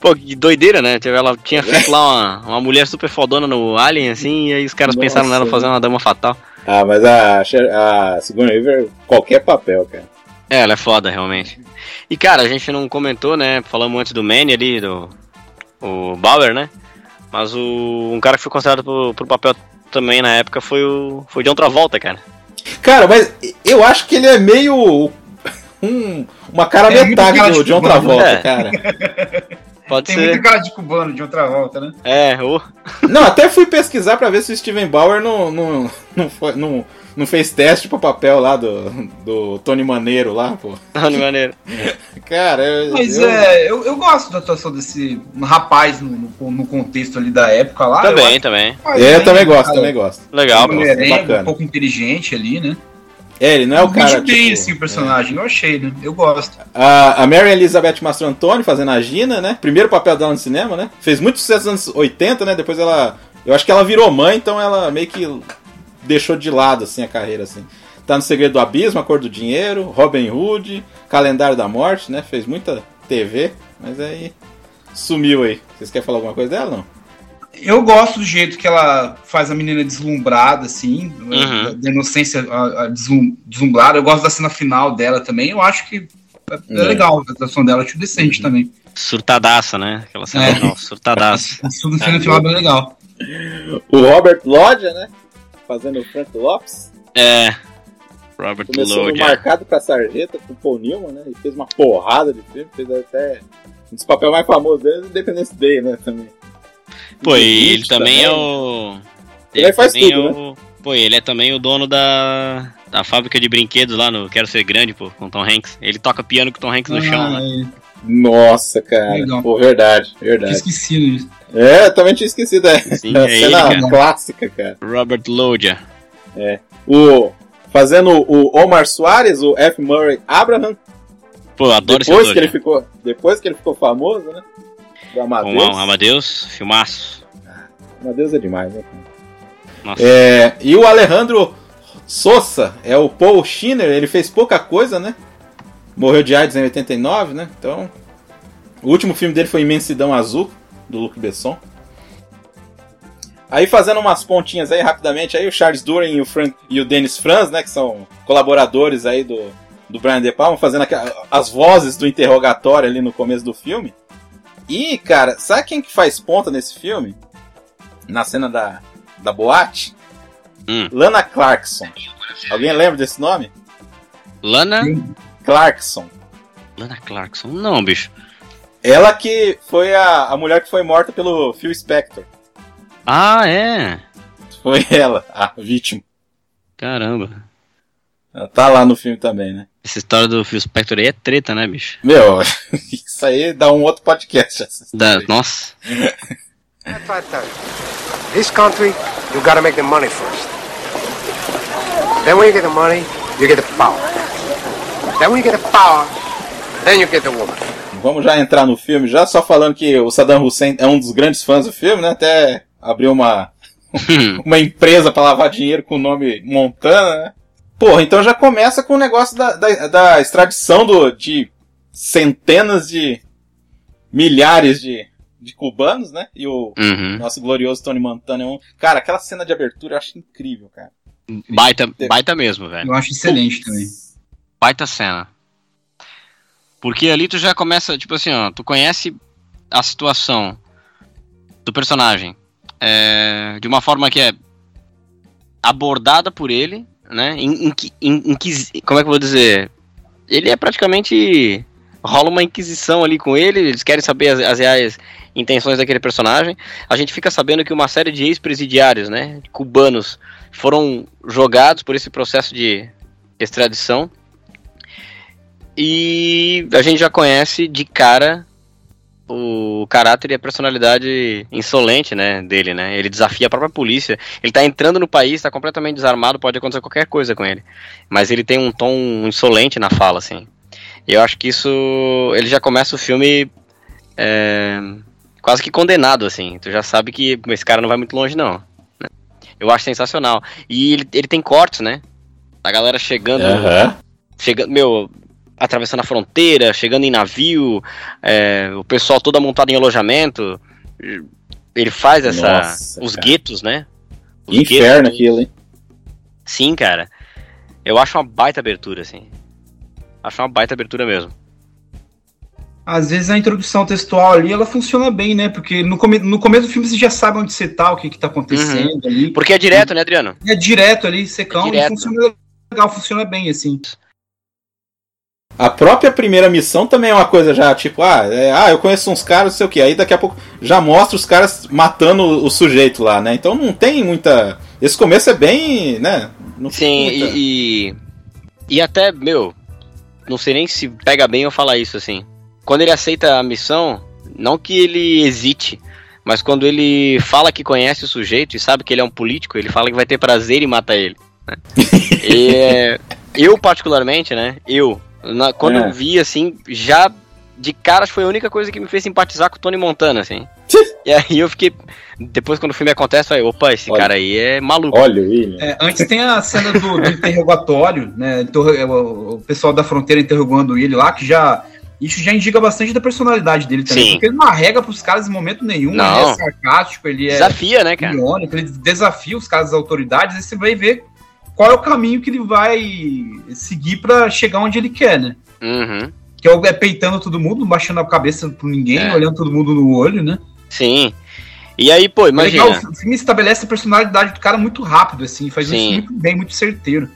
Pô, que doideira, né? Tipo, Ela tinha feito lá uma, uma mulher super fodona no Alien, assim, e aí os caras Nossa. pensaram nela fazer uma dama fatal. Ah, mas a, a Sigourney Weaver, qualquer papel, cara. É, ela é foda, realmente. E, cara, a gente não comentou, né? Falamos antes do Manny ali, do o Bauer, né? Mas o, um cara que foi considerado pro, pro papel também na época foi o foi John Travolta, cara. Cara, mas eu acho que ele é meio. um- uma cara É muito metade cara do de John cubano, Travolta, é. cara. Pode Tem ser. muita cara de cubano de outra volta, né? É, o Não, até fui pesquisar pra ver se o Steven Bauer não, não, não, foi- não, não fez teste pro papel lá do, do Tony Maneiro lá, pô. de maneiro. Cara, eu, Mas eu- é, eu, eu gosto da atuação desse rapaz no, no, no contexto ali da época lá. Também, também. É, eu também gosto, também gosto. Legal, pô. Mulherengo, bacana. um pouco inteligente ali, né? É, ele não é o cara. Muito bem, tipo, assim, o personagem. Eu achei, né? Eu gosto. A, a Mary Elizabeth Mastro Antônio fazendo a Gina, né? Primeiro papel dela no cinema, né? Fez muito sucesso nos anos 80, né? Depois ela. Eu acho que ela virou mãe, então ela meio que deixou de lado, assim, a carreira, assim. Tá no Segredo do Abismo, A Cor do Dinheiro, Robin Hood, Calendário da Morte, né? Fez muita TV, mas aí sumiu aí. Vocês querem falar alguma coisa dela, não? Eu gosto do jeito que ela faz a menina deslumbrada, assim, Uhum. da inocência a, a deslum- deslumbrada. Eu gosto da cena final dela também. Eu acho que é, é É. legal a atuação dela, acho decente também. Surtadaça, né? Aquela cena É. final, surtadaça. No cena final é bem legal. O Robert Lodge, né? Fazendo o Frank Lopes. É. Robert Começou no Lodge. Marcado pra Sarjeta com o Paul Newman, né? E fez uma porrada de filme. Fez até um dos papéis mais famosos dele, Independence Day, né? Também. Pô, e ele também é o. Ele aí faz também tudo, é o... Pô, ele é também o dono da. Da fábrica de brinquedos lá no Quero Ser Grande, pô, com Tom Hanks. Ele toca piano com o Tom Hanks no chão, Ah, né? É, Nossa, cara. Legal. Pô, verdade, tinha verdade. esquecido disso. É, eu também tinha esquecido. É, Sim, é ele, cena cara. clássica, cara. Robert Lodge. O, fazendo o Omar Soares, o F. Murray Abraham, Pô, adoro depois esse que, ele ficou, depois que ele ficou famoso, né? Do Amadeus. Com o Amadeus, filmaço. Amadeus é demais, né? cara? Nossa. É, e o Alejandro Sosa é o Paul Schinner, ele fez pouca coisa, né? Morreu de AIDS em 89, né? Então, o último filme dele foi Imensidão Azul, do Luc Besson. Aí fazendo umas pontinhas aí rapidamente, aí o Charles Duran e o, Frank, e o Dennis Franz, né, que são colaboradores aí do, do Brian De Palma, fazendo aqua- as vozes do interrogatório ali no começo do filme. E, cara, sabe quem que faz ponta nesse filme? Na cena da, da boate? Hum. Lana Clarkson. Alguém lembra desse nome? Lana. Clarkson. Lana Clarkson. Não, bicho. Ela que foi a, a mulher que foi morta pelo Phil Spector. Ah, é. Foi ela, a vítima. Caramba. Ela tá lá no filme também, né? Essa história do Phil Spector aí é treta, né, bicho? Meu, isso aí dá um outro podcast. aí. Nossa. This country, you gotta make the money first. Then when you get the money, you get the power. Then you get the power, then you get the woman. Vamos já entrar no filme, já só falando que o Saddam Hussein é um dos grandes fãs do filme, né? Até abriu uma, uma empresa pra lavar dinheiro com o nome Montana, né? Porra, então já começa com o negócio da, da, da extradição do, de centenas de milhares de, de cubanos, né? E o Uhum. nosso glorioso Tony Montana é um. Cara, aquela cena de abertura eu acho incrível, cara. Baita, baita mesmo, velho. Eu acho excelente também. Baita cena. Porque ali tu já começa, tipo assim, ó, tu conhece a situação do personagem é, de uma forma que é abordada por ele, né? Em, em, em, como é que eu vou dizer? Ele é praticamente. rola uma inquisição ali com ele, eles querem saber as, as reais intenções daquele personagem. A gente fica sabendo que uma série de ex-presidiários, né? Cubanos foram jogados por esse processo de extradição. E a gente já conhece de cara o caráter e a personalidade insolente, né, dele, né? Ele desafia a própria polícia. Ele tá entrando no país, tá completamente desarmado, pode acontecer qualquer coisa com ele. Mas ele tem um tom insolente na fala, assim. E eu acho que isso. Ele já começa o filme é, quase que condenado, assim. Tu já sabe que esse cara não vai muito longe, não. né? Eu acho sensacional. E ele, ele tem cortes, né? A galera chegando chegando, meu, atravessando a fronteira, chegando em navio, é, o pessoal todo amontado em alojamento. Ele faz essa. Nossa, os cara. guetos, né? Os Inferno guetos. aquilo, hein? Sim, cara. Eu acho uma baita abertura, assim. Acho uma baita abertura mesmo. Às vezes a introdução textual ali, ela funciona bem, né? Porque no, come no começo do filme você já sabe onde você tá, o que que tá acontecendo ali. Porque é direto, né, Adriano? É direto ali, secão, É e direto. funciona legal, funciona bem, assim. A própria primeira missão também é uma coisa já, tipo, ah, é, ah eu conheço uns caras, não sei o que. Aí daqui a pouco já mostra os caras matando o, o sujeito lá, né? Então não tem muita. Esse começo é bem, né? Não Sim, muita- e, e. E até, meu. Não sei nem se pega bem eu falar isso, assim. Quando ele aceita a missão, não que ele hesite, mas quando ele fala que conhece o sujeito e sabe que ele é um político, ele fala que vai ter prazer em matar ele. né? E, é, eu, particularmente, né? Eu, na- quando É. eu vi, assim, já de cara acho que foi a única coisa que me fez simpatizar com o Tony Montana, assim. E aí eu fiquei. Depois, quando o filme acontece, eu falei, opa, esse Olha. cara aí é maluco. Olha William. É, antes tem a cena do, do interrogatório, né? interro- O, o pessoal da fronteira interrogando ele lá, que já Isso já indica bastante da personalidade dele também. Sim. Porque ele não arrega pros caras em momento nenhum. Não. Ele é sarcástico, ele é Desafia, né, cara? irônico, ele desafia os caras das autoridades. Aí você vai ver qual é o caminho que ele vai seguir pra chegar onde ele quer, né? Uhum. Que é o- é peitando todo mundo, não baixando a cabeça por ninguém, É. olhando todo mundo no olho, né? Sim. E aí, pô, imagina. Legal, o filme estabelece a personalidade do cara muito rápido, assim, faz Sim. isso muito bem, muito certeiro.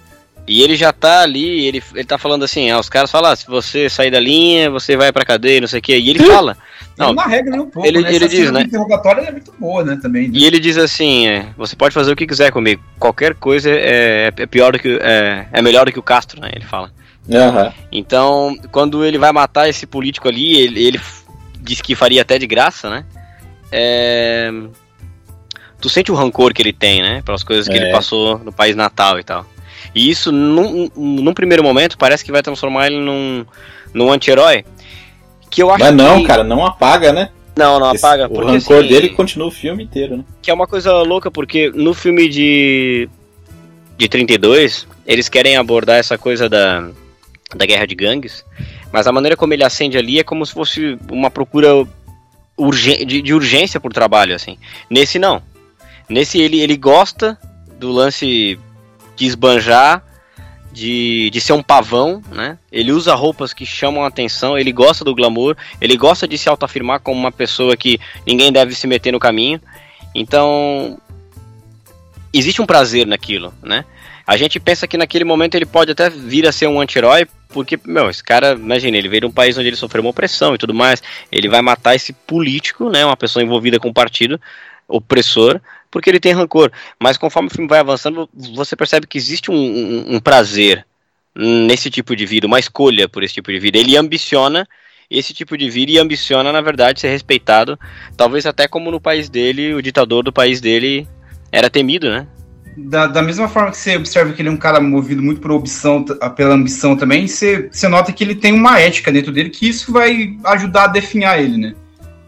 E ele já tá ali, ele, ele tá falando assim, ah, os caras falam, ah, se você sair da linha, você vai pra cadeia, não sei o quê. E ele fala. Não, arrega nem um pouco, ele- né? ele diz, né? interrogatório é muito boa, né, também. né? E ele diz assim, é, você pode fazer o que quiser comigo. Qualquer coisa é, é pior do que. É, é melhor do que o Castro, né? Ele fala. Aham. Então, quando ele vai matar esse político ali, ele, ele diz que faria até de graça, né? É, Tu sente o rancor que ele tem, né? Pelas coisas que É. ele passou no país natal e tal. E isso, num, num primeiro momento, parece que vai transformar ele num, num anti-herói. Que eu acho Mas não, que... cara, não apaga, né? Não, não Esse- apaga. o porque, rancor assim, dele continua o filme inteiro, né? que é uma coisa louca, porque no filme de, de 32, eles querem abordar essa coisa da, da guerra de gangues, mas a maneira como ele acende ali é como se fosse uma procura urgen, de, de urgência por trabalho, assim. Nesse não. Nesse ele, ele gosta do lance de esbanjar, de, de ser um pavão, né? Ele usa roupas que chamam a atenção, ele gosta do glamour, ele gosta de se autoafirmar como uma pessoa que ninguém deve se meter no caminho. Então, existe um prazer naquilo, né? A gente pensa que naquele momento ele pode até vir a ser um anti-herói, porque, meu, esse cara, imagina, ele veio de um país onde ele sofreu uma opressão e tudo mais, ele vai matar esse político, né, uma pessoa envolvida com um partido opressor, porque ele tem rancor. Mas conforme o filme vai avançando, você percebe que existe um, um- um prazer nesse tipo de vida, uma escolha por esse tipo de vida. Ele ambiciona esse tipo de vida e ambiciona, na verdade, ser respeitado, talvez até como no país dele, o ditador do país dele era temido, né? Da, da mesma forma que você observa que ele é um cara movido muito por ambição, t- pela ambição também, você, você nota que ele tem uma ética dentro dele, que isso vai ajudar a definhar ele, né?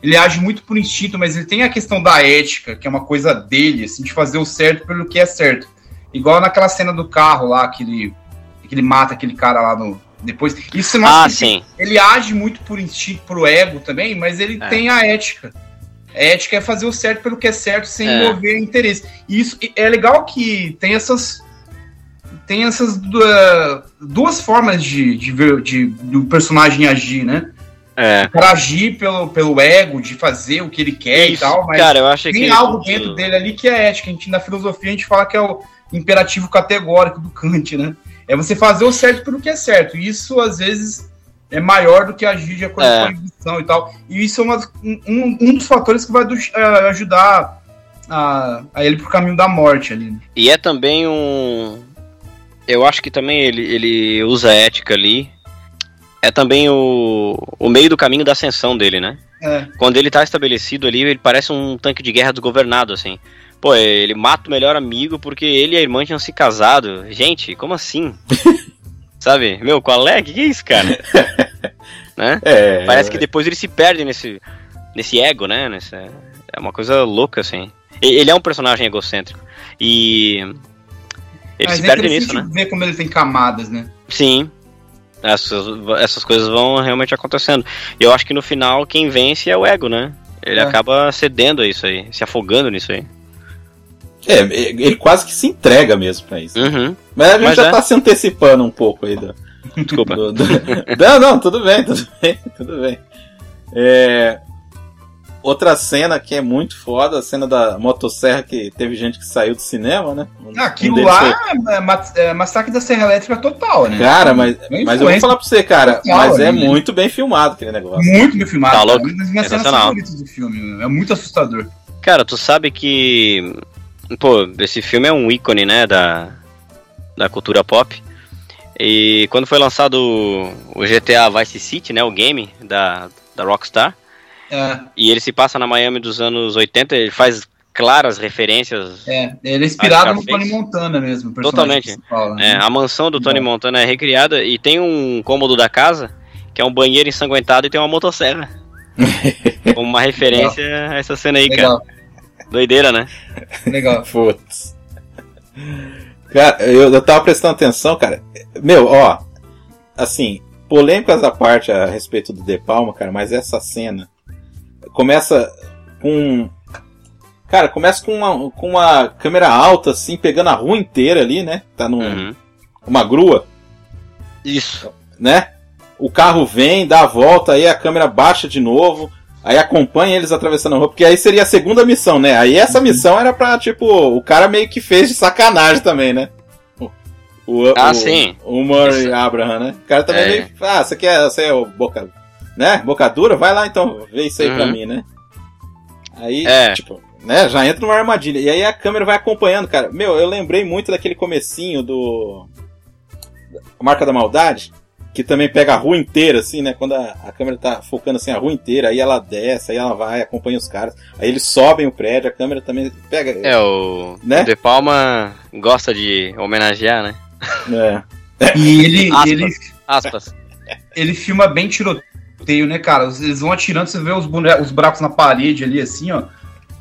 Ele age muito por instinto, mas ele tem a questão da ética, que é uma coisa dele, assim, de fazer o certo pelo que é certo. Igual naquela cena do carro lá, que ele, que ele mata aquele cara lá no. Depois. Isso você Ah, que sim. ele age muito por instinto, pro ego também, mas ele É. tem a ética. A ética é fazer o certo pelo que é certo sem É. mover interesse. E isso é legal que tem essas tem essas du- duas formas de, de ver de, do personagem agir, né? É. Cara agir pelo, pelo ego, de fazer o que ele quer Isso, e tal, mas cara, eu acho tem que algo dentro dele ali que é ética. A gente, na filosofia a gente fala que é o imperativo categórico do Kant, né? É você fazer o certo pelo que é certo. E isso, às vezes, é maior do que agir de acordo É. com a intuição e tal. E isso é uma- um, um dos fatores que vai du- eh, ajudar a, a ele pro caminho da morte ali. E é também um. Eu acho que também ele, ele usa a ética ali. É também o, o meio do caminho da ascensão dele, né? É. Quando ele tá estabelecido ali, ele parece um tanque de guerra desgovernado, assim. Pô, ele mata o melhor amigo porque ele e a irmã tinham se casado. Gente, como assim? Sabe? Meu, qual é? Que que é isso, cara? né? É. Parece que depois ele se perde nesse, nesse ego, né? Nessa, é uma coisa louca, assim. Ele é um personagem egocêntrico. E. Ele Mas se é perde nisso, né? ver como ele tem camadas, né? Sim. Essas, essas coisas vão realmente acontecendo. E eu acho que no final quem vence é o ego, né? Ele É. acaba cedendo a isso aí, se afogando nisso aí. É, ele quase que se entrega mesmo pra isso. Uhum. Mas a gente Mas já é. tá se antecipando um pouco aí do. Desculpa. do- do- Não, não, tudo bem, tudo bem, tudo bem. É, Outra cena que é muito foda, a cena da motosserra que teve gente que saiu do cinema, né? Um- um Aquilo deles lá foi- é, ma- é massacre da Serra Elétrica total, né? Cara, mas, mas eu vou falar pra você, cara, total mas é ali, né? muito bem filmado aquele negócio. Muito bem filmado. Tá louco? Uma das minhas cenas Sensacional. favoritas do filme. É muito assustador. Cara, tu sabe que. Pô, esse filme é um ícone, né? Da, da cultura pop. E quando foi lançado o- o GTA Vice City, né? O game da, da Rockstar. É, E ele se passa na Miami dos anos 80, ele faz claras referências. é. Ele é inspirado no. Tony Montana mesmo. Totalmente. principal, É, né? a mansão do Tony Legal. Montana é recriada e tem um cômodo da casa que é um banheiro ensanguentado e tem uma motosserra. Como uma referência a essa cena aí, Legal, cara. Doideira, né? legal. Putz. Cara, eu, eu tava prestando atenção, cara. Meu, ó. Assim, polêmicas à parte a respeito do De Palma, cara, mas essa cena começa com. Cara, começa com uma, com uma câmera alta, assim, pegando a rua inteira ali, né? Tá num, Uhum. uma grua, Isso. né? O carro vem, dá a volta, aí a câmera baixa de novo, aí acompanha eles atravessando a rua, porque aí seria a segunda missão, né? Aí essa missão era pra, tipo, o cara meio que fez de sacanagem também, né? O, o, Ah, o- sim. O Murray Abraham, né? O cara também É. meio que, ah, você quer, você é o boca, né? Boca dura? Vai lá então, vê isso aí pra Uhum. mim, né? Aí, É. tipo, né, já entra numa armadilha. E aí a câmera vai acompanhando, cara. Meu, eu lembrei muito daquele comecinho do a Marca da Maldade, que também pega a rua inteira, assim, né? Quando a, a câmera tá focando assim a rua inteira, aí ela desce, aí ela vai, acompanha os caras, aí eles sobem o prédio, a câmera também pega. É, o, Né? o De Palma gosta de homenagear, né? É. E ele, Aspas. ele, Aspas. ele filma bem tiroteio, né, cara? Eles vão atirando, você vê os, bune- os buracos na parede ali, assim, ó.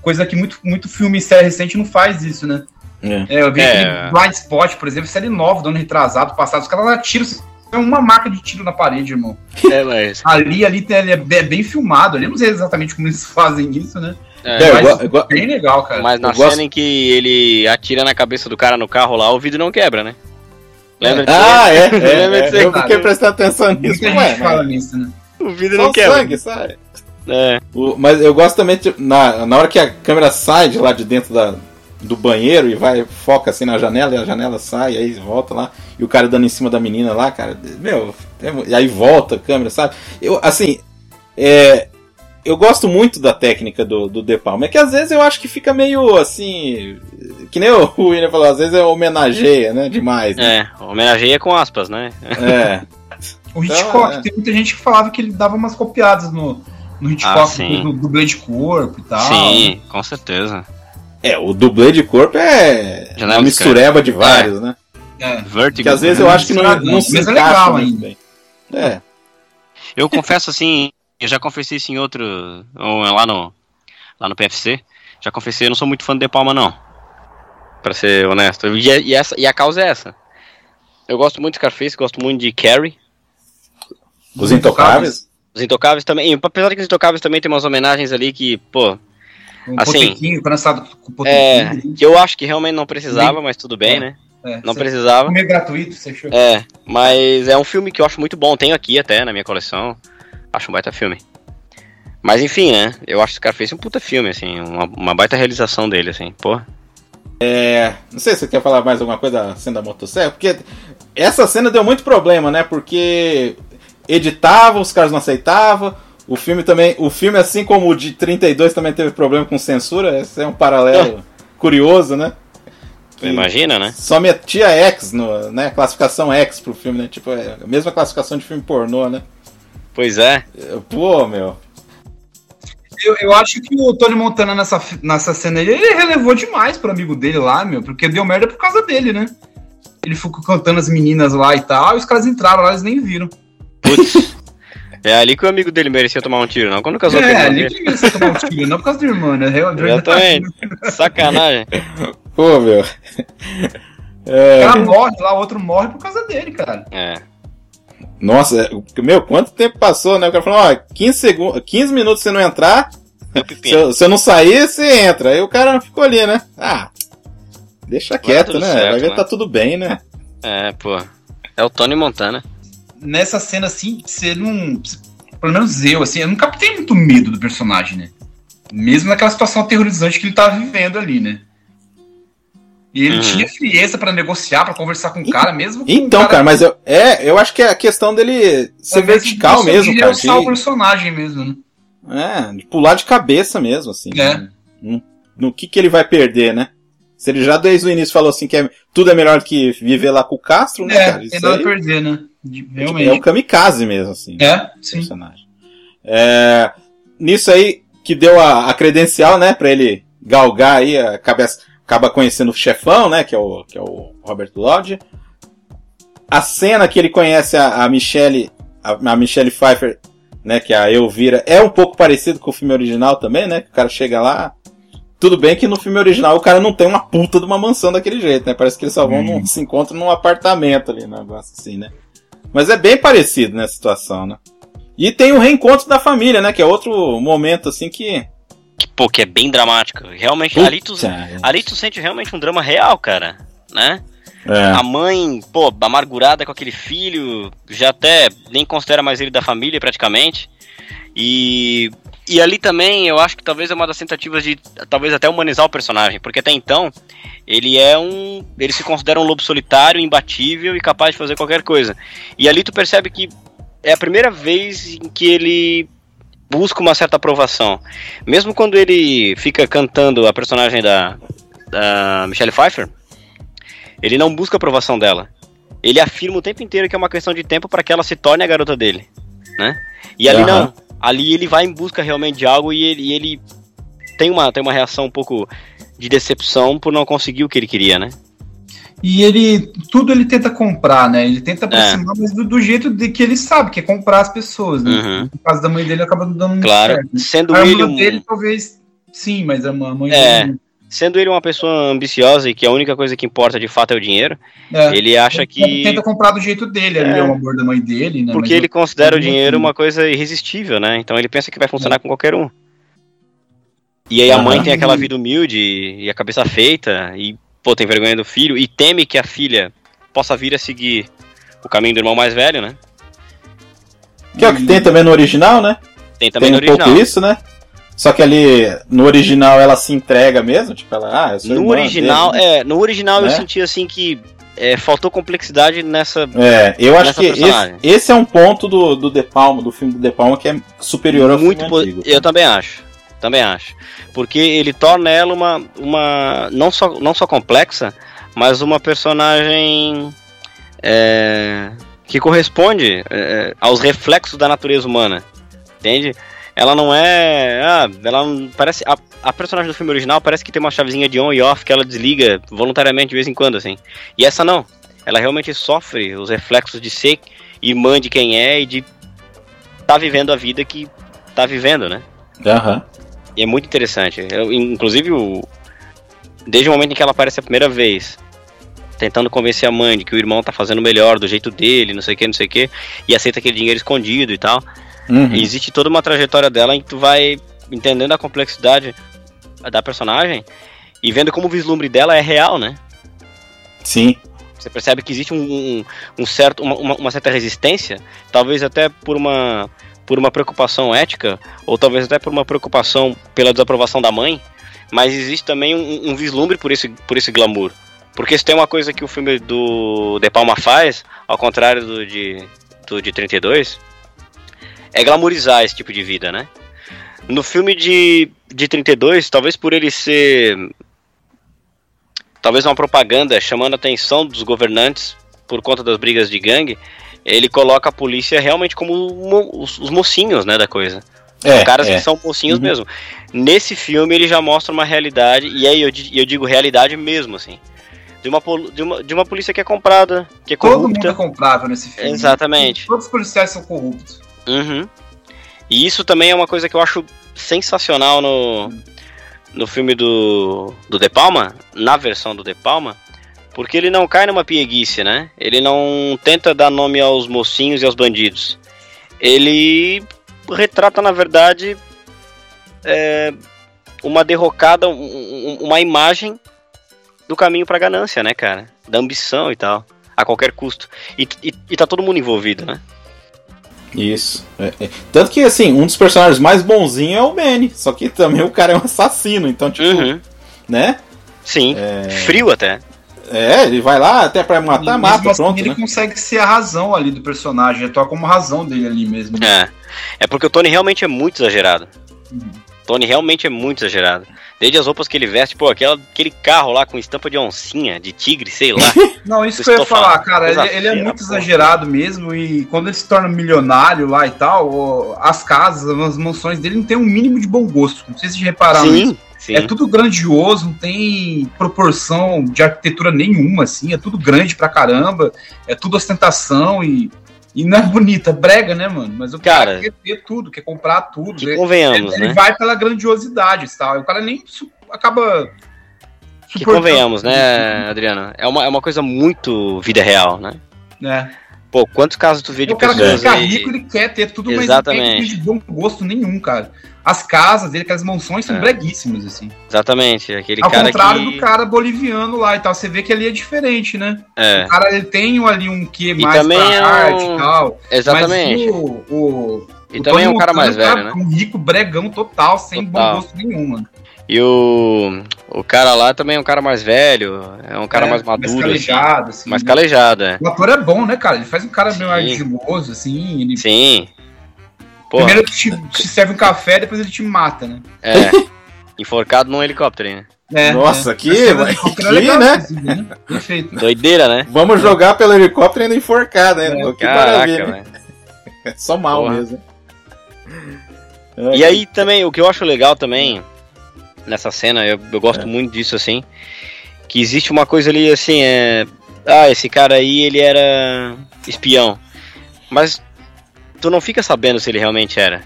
Coisa que muito, muito filme e série recente não faz isso, né? É. É, eu vi É. aquele Blind Spot, por exemplo, série nova, do ano retrasado, passado, os caras atiram, é uma marca de tiro na parede, irmão. É, mas. Ali, ali é bem- é bem filmado, ali eu não sei exatamente como eles fazem isso, né? É, É, eu mas eu go- bem legal, cara. mas na eu gosto- cena em que ele atira na cabeça do cara no carro lá, o vidro não quebra, né? Lembra disso? Ah, é, é, Lembra é. aí, Eu fiquei prestando atenção nisso. Muita Ué, gente fala nisso, né? O vidro só não o quebra. sangue, sabe? É. O- mas eu gosto também, tipo, na, na hora que a câmera sai de lá de dentro da, do banheiro e vai, foca assim na janela e a janela sai, aí volta lá, e o cara dando em cima da menina lá, cara, meu, é e aí volta a câmera, sabe? Eu, assim, é, eu gosto muito da técnica do, do De Palma, é que às vezes eu acho que fica meio assim, que nem o William falou, às vezes é homenageia, né, demais, né? É, homenageia com aspas, né? É, O Então, Hitchcock, é. tem muita gente que falava que ele dava umas copiadas no, no Hitchcock, Ah, do, do Blade Corpo e tal. Sim, com certeza. é, o dublê de corpo é Janela uma mistureba de vários, né? É. Vertigo. Que às vezes eu acho que não, não se Mas é legal ainda. bem. É, Eu confesso assim, eu já confessei isso em outro. ou Lá no, lá no PFC. Já confessei, eu não sou muito fã do De Palma, não. Pra ser honesto. E, e essa, e a causa é essa. Eu gosto muito de Scarface, gosto muito de Carrie. Os Intocáveis. Os Intocáveis também. E apesar de que os Intocáveis também tem umas homenagens ali que, pô. Um Assim, trançado com É, potequinho. que eu acho que realmente não precisava, mas tudo bem, né? É, Não precisava. Filme é gratuito, você achou? É, mas é um filme que eu acho muito bom. Tenho aqui até na minha coleção. Acho um baita filme. Mas enfim, né? Eu acho que o cara fez um puta filme, assim. Uma, uma baita realização dele, assim. Pô. É, não sei se você quer falar mais alguma coisa da cena da motosserra, porque essa cena deu muito problema, né? Porque editava, os caras não aceitavam. O filme também, o filme assim como o de 32 também teve problema com censura, esse é um paralelo curioso, né? Tu imagina, né? Só metia X, no, né? Classificação X pro filme, né? Tipo, é a mesma classificação de filme pornô, né? Pois é. Pô, meu. Eu, eu acho que o Tony Montana nessa, nessa cena aí, ele relevou demais pro amigo dele lá, meu, porque deu merda por causa dele, né? Ele ficou cantando as meninas lá e tal, e os caras entraram lá, eles nem viram. Putz. é ali que o amigo dele merecia tomar um tiro, não? Quando casou com é, ele. ali que ele merecia tomar um tiro, não por causa do irmão, né? Exatamente. Sacanagem. Pô, meu. O É, cara morre lá, o outro morre por causa dele, cara. É. nossa, é, meu, quanto tempo passou, né? O cara falou, ó, 15, segundos, 15 minutos se não entrar, se eu, se eu não sair, você entra. Aí o cara ficou ali, né? Ah, deixa quieto, tudo né? certo, Vai ver né? tá tudo bem, né? É, pô. É o Tony Montana. Nessa cena, assim, você não. Pelo menos eu, assim, eu não captei muito medo do personagem, né? Mesmo naquela situação aterrorizante que ele tava vivendo ali, né? E ele Uhum. tinha frieza pra negociar, pra conversar com o cara, mesmo com Então, o cara, mas eu, é, eu acho que é a questão dele ser de vertical mesmo, cara. realçar o De, personagem mesmo, né? é, de pular de cabeça mesmo, assim. É. né? No, no que que ele vai perder, né? Se ele já desde o início falou assim que é- tudo é melhor do que viver lá com o Castro, né, É, cara? tem Isso nada a aí perder, né? De- é o Realmente. kamikaze mesmo, assim. É, sim. personagem. É, nisso aí que deu a, a credencial, né, para ele galgar aí a cabeça, acaba conhecendo o chefão, né, que é o que é o Robert Lodge. A cena que ele conhece a, a Michelle, a, a Michelle Pfeiffer, né, que é a Elvira, é um pouco parecido com o filme original também, né? Que o cara chega lá, tudo bem que no filme original o cara não tem uma puta de uma mansão daquele jeito, né? Parece que eles só vão num- se encontram num apartamento ali, um negócio assim, né? Mas é bem parecido nessa situação, né? E tem o reencontro da família, né? Que é outro momento, assim, que. Que, pô, que é bem dramático. Realmente, Puta, ali tu, ali tu sente realmente um drama real, cara. Né? É. A mãe, pô, amargurada com aquele filho, já até nem considera mais ele da família praticamente. E, e ali também eu acho que talvez é uma das tentativas de talvez até humanizar o personagem, porque até então ele é um. Ele se considera um lobo solitário, imbatível e capaz de fazer qualquer coisa. E ali tu percebe que é a primeira vez em que ele busca uma certa aprovação. Mesmo quando ele fica cantando a personagem da, da Michelle Pfeiffer, ele não busca a aprovação dela. Ele afirma o tempo inteiro que é uma questão de tempo para que ela se torne a garota dele, né? E ali Aham. não. Ali ele vai em busca realmente de algo e ele, e ele tem, uma, tem uma reação um pouco de decepção por não conseguir o que ele queria, né? E ele, tudo ele tenta comprar, né? Ele tenta aproximar, mas do, do jeito de que ele sabe, que é comprar as pessoas, né? Uhum. No caso da mãe dele, acaba dando Claro. certo. né? Sendo A um, dele, talvez, sim, mas a ma- a mãe É. dele... sendo ele uma pessoa ambiciosa e que a única coisa que importa de fato é o dinheiro, É. ele acha Ele que tenta comprar do jeito dele, ali É. é o amor da mãe dele, né? porque Mas ele considera o dinheiro uma coisa irresistível, né? Então ele pensa que vai funcionar com qualquer um. E aí a mãe tem aquela vida humilde e a cabeça feita e pô, tem vergonha do filho e teme que a filha possa vir a seguir o caminho do irmão mais velho, né? Que é o que tem também no original, né? Tem também tem no um original. pouco isso, né? Só que ali no original ela se entrega mesmo, tipo, ela, ah, eu sou No original, dele. é, no original eu Né? senti assim que é, faltou complexidade nessa É, eu acho que esse, esse é um ponto do, do De Palma, do filme do De Palma, que é superior ao muito filme antigo. eu também acho também acho porque ele torna ela uma uma não só não só complexa mas uma personagem é, que corresponde é, aos reflexos da natureza humana entende ela não é ah, ela não, parece a, a personagem do filme original parece que tem uma chavezinha de on e off que ela desliga voluntariamente de vez em quando assim e essa não ela realmente sofre os reflexos de ser irmã de quem é e de tá vivendo a vida que tá vivendo, né? Aham. E é muito interessante. Eu, inclusive, o, desde o momento em que ela aparece a primeira vez, tentando convencer a mãe de que o irmão tá fazendo melhor, do jeito dele, não sei o que, não sei o que, e aceita aquele dinheiro escondido e tal. Uhum. Existe toda uma trajetória dela em que tu vai entendendo a complexidade da personagem e vendo como o vislumbre dela é real, né? Sim. Você percebe que existe um, um- um certo, uma, uma- uma certa resistência, talvez até por uma, por uma preocupação ética, ou talvez até por uma preocupação pela desaprovação da mãe, mas existe também um, um vislumbre por esse, por esse glamour. Porque se tem uma coisa que o filme do De Palma faz, ao contrário do de, do de 32, é glamourizar esse tipo de vida, né? No filme de, de 32, talvez por ele ser talvez uma propaganda chamando a atenção dos governantes por conta das brigas de gangue, ele coloca a polícia realmente como mo- os, os mocinhos, né, da coisa. É, caras é. que são mocinhos Uhum. mesmo. Nesse filme ele já mostra uma realidade, e aí eu, eu digo realidade mesmo, assim. De uma, de, uma, de uma polícia que é comprada, que é Todo mundo corrupta. é comprável nesse filme. Exatamente. Todos os policiais são corruptos. Uhum. E isso também é uma coisa que eu acho sensacional no, no filme do, do De Palma, na versão do De Palma, porque ele não cai numa pieguice, né? Ele não tenta dar nome aos mocinhos e aos bandidos. Ele retrata, na verdade, é, uma derrocada, um- um- uma imagem do caminho pra ganância, né, cara? Da ambição e tal, a qualquer custo. E, e, e tá todo mundo envolvido, né? Isso. É, é. Tanto que, assim, um dos personagens mais bonzinhos é o Manny. Só que também o cara é um assassino. Então, tipo, Uhum. né? Sim, frio até. É, ele vai lá até pra matar, mata, assim, pronto, ele né? consegue ser a razão ali do personagem, toca como razão dele ali mesmo. né? É. É porque o Tony realmente é muito exagerado. Uhum. Tony realmente é muito exagerado. Desde as roupas que ele veste, pô, aquela, aquele carro lá com estampa de oncinha, de tigre, sei lá. Não, isso que eu ia falar, falando. cara, ele, ele é muito porra. exagerado mesmo e quando ele se torna milionário lá e tal, as casas, as mansões dele não tem um mínimo de bom gosto. Não sei se vocês repararam isso. sim, sim. É tudo grandioso, não tem proporção de arquitetura nenhuma, assim, é tudo grande pra caramba, é tudo ostentação e, e não é bonita, é brega, né, mano? Mas o cara, Cara, quer ter tudo, quer comprar tudo. que ele, convenhamos, ele né? vai pela grandiosidade e tal. e O cara nem acaba. Que convenhamos, isso, né, Adriano? É uma, é uma coisa muito vida real, né? né? Pô, quantos casos tu vê de o cara pessoas ficar aí... rico, ele quer ter tudo, Exatamente. mas não tem de bom gosto nenhum, cara. As casas dele, aquelas mansões são É. breguíssimas, assim. Exatamente, aquele Ao cara contrário que... do cara boliviano lá e tal. Você vê que ali é diferente, né? É, O cara ele tem ali um quê mais pra é um- arte e tal. exatamente. O, o, E o também é um cara mais tá velho, né? Um rico bregão total, sem Total. bom gosto nenhum, mano. E o, o cara lá também é um cara mais velho, é um cara É, mais maduro, mais assim, calejado, assim. mais né? calejado, é. O ator é bom, né, cara? Ele faz um cara meio Sim. ardiloso, assim. Ele... Sim. Porra, Primeiro ele te, te serve um café, depois ele te mata, né? é. Enforcado num helicóptero, né? É, Nossa, é. que- é que, legal, né? né? Perfeito. Doideira, né? Vamos jogar pelo helicóptero ainda enforcado, né? Que Caraca, maravilha. velho. É só mal Porra. mesmo. E aí também, o que eu acho legal também nessa cena, eu, eu gosto muito disso, assim, que existe uma coisa ali, assim, é... Ah, esse cara aí, ele era espião. Mas tu não fica sabendo se ele realmente era.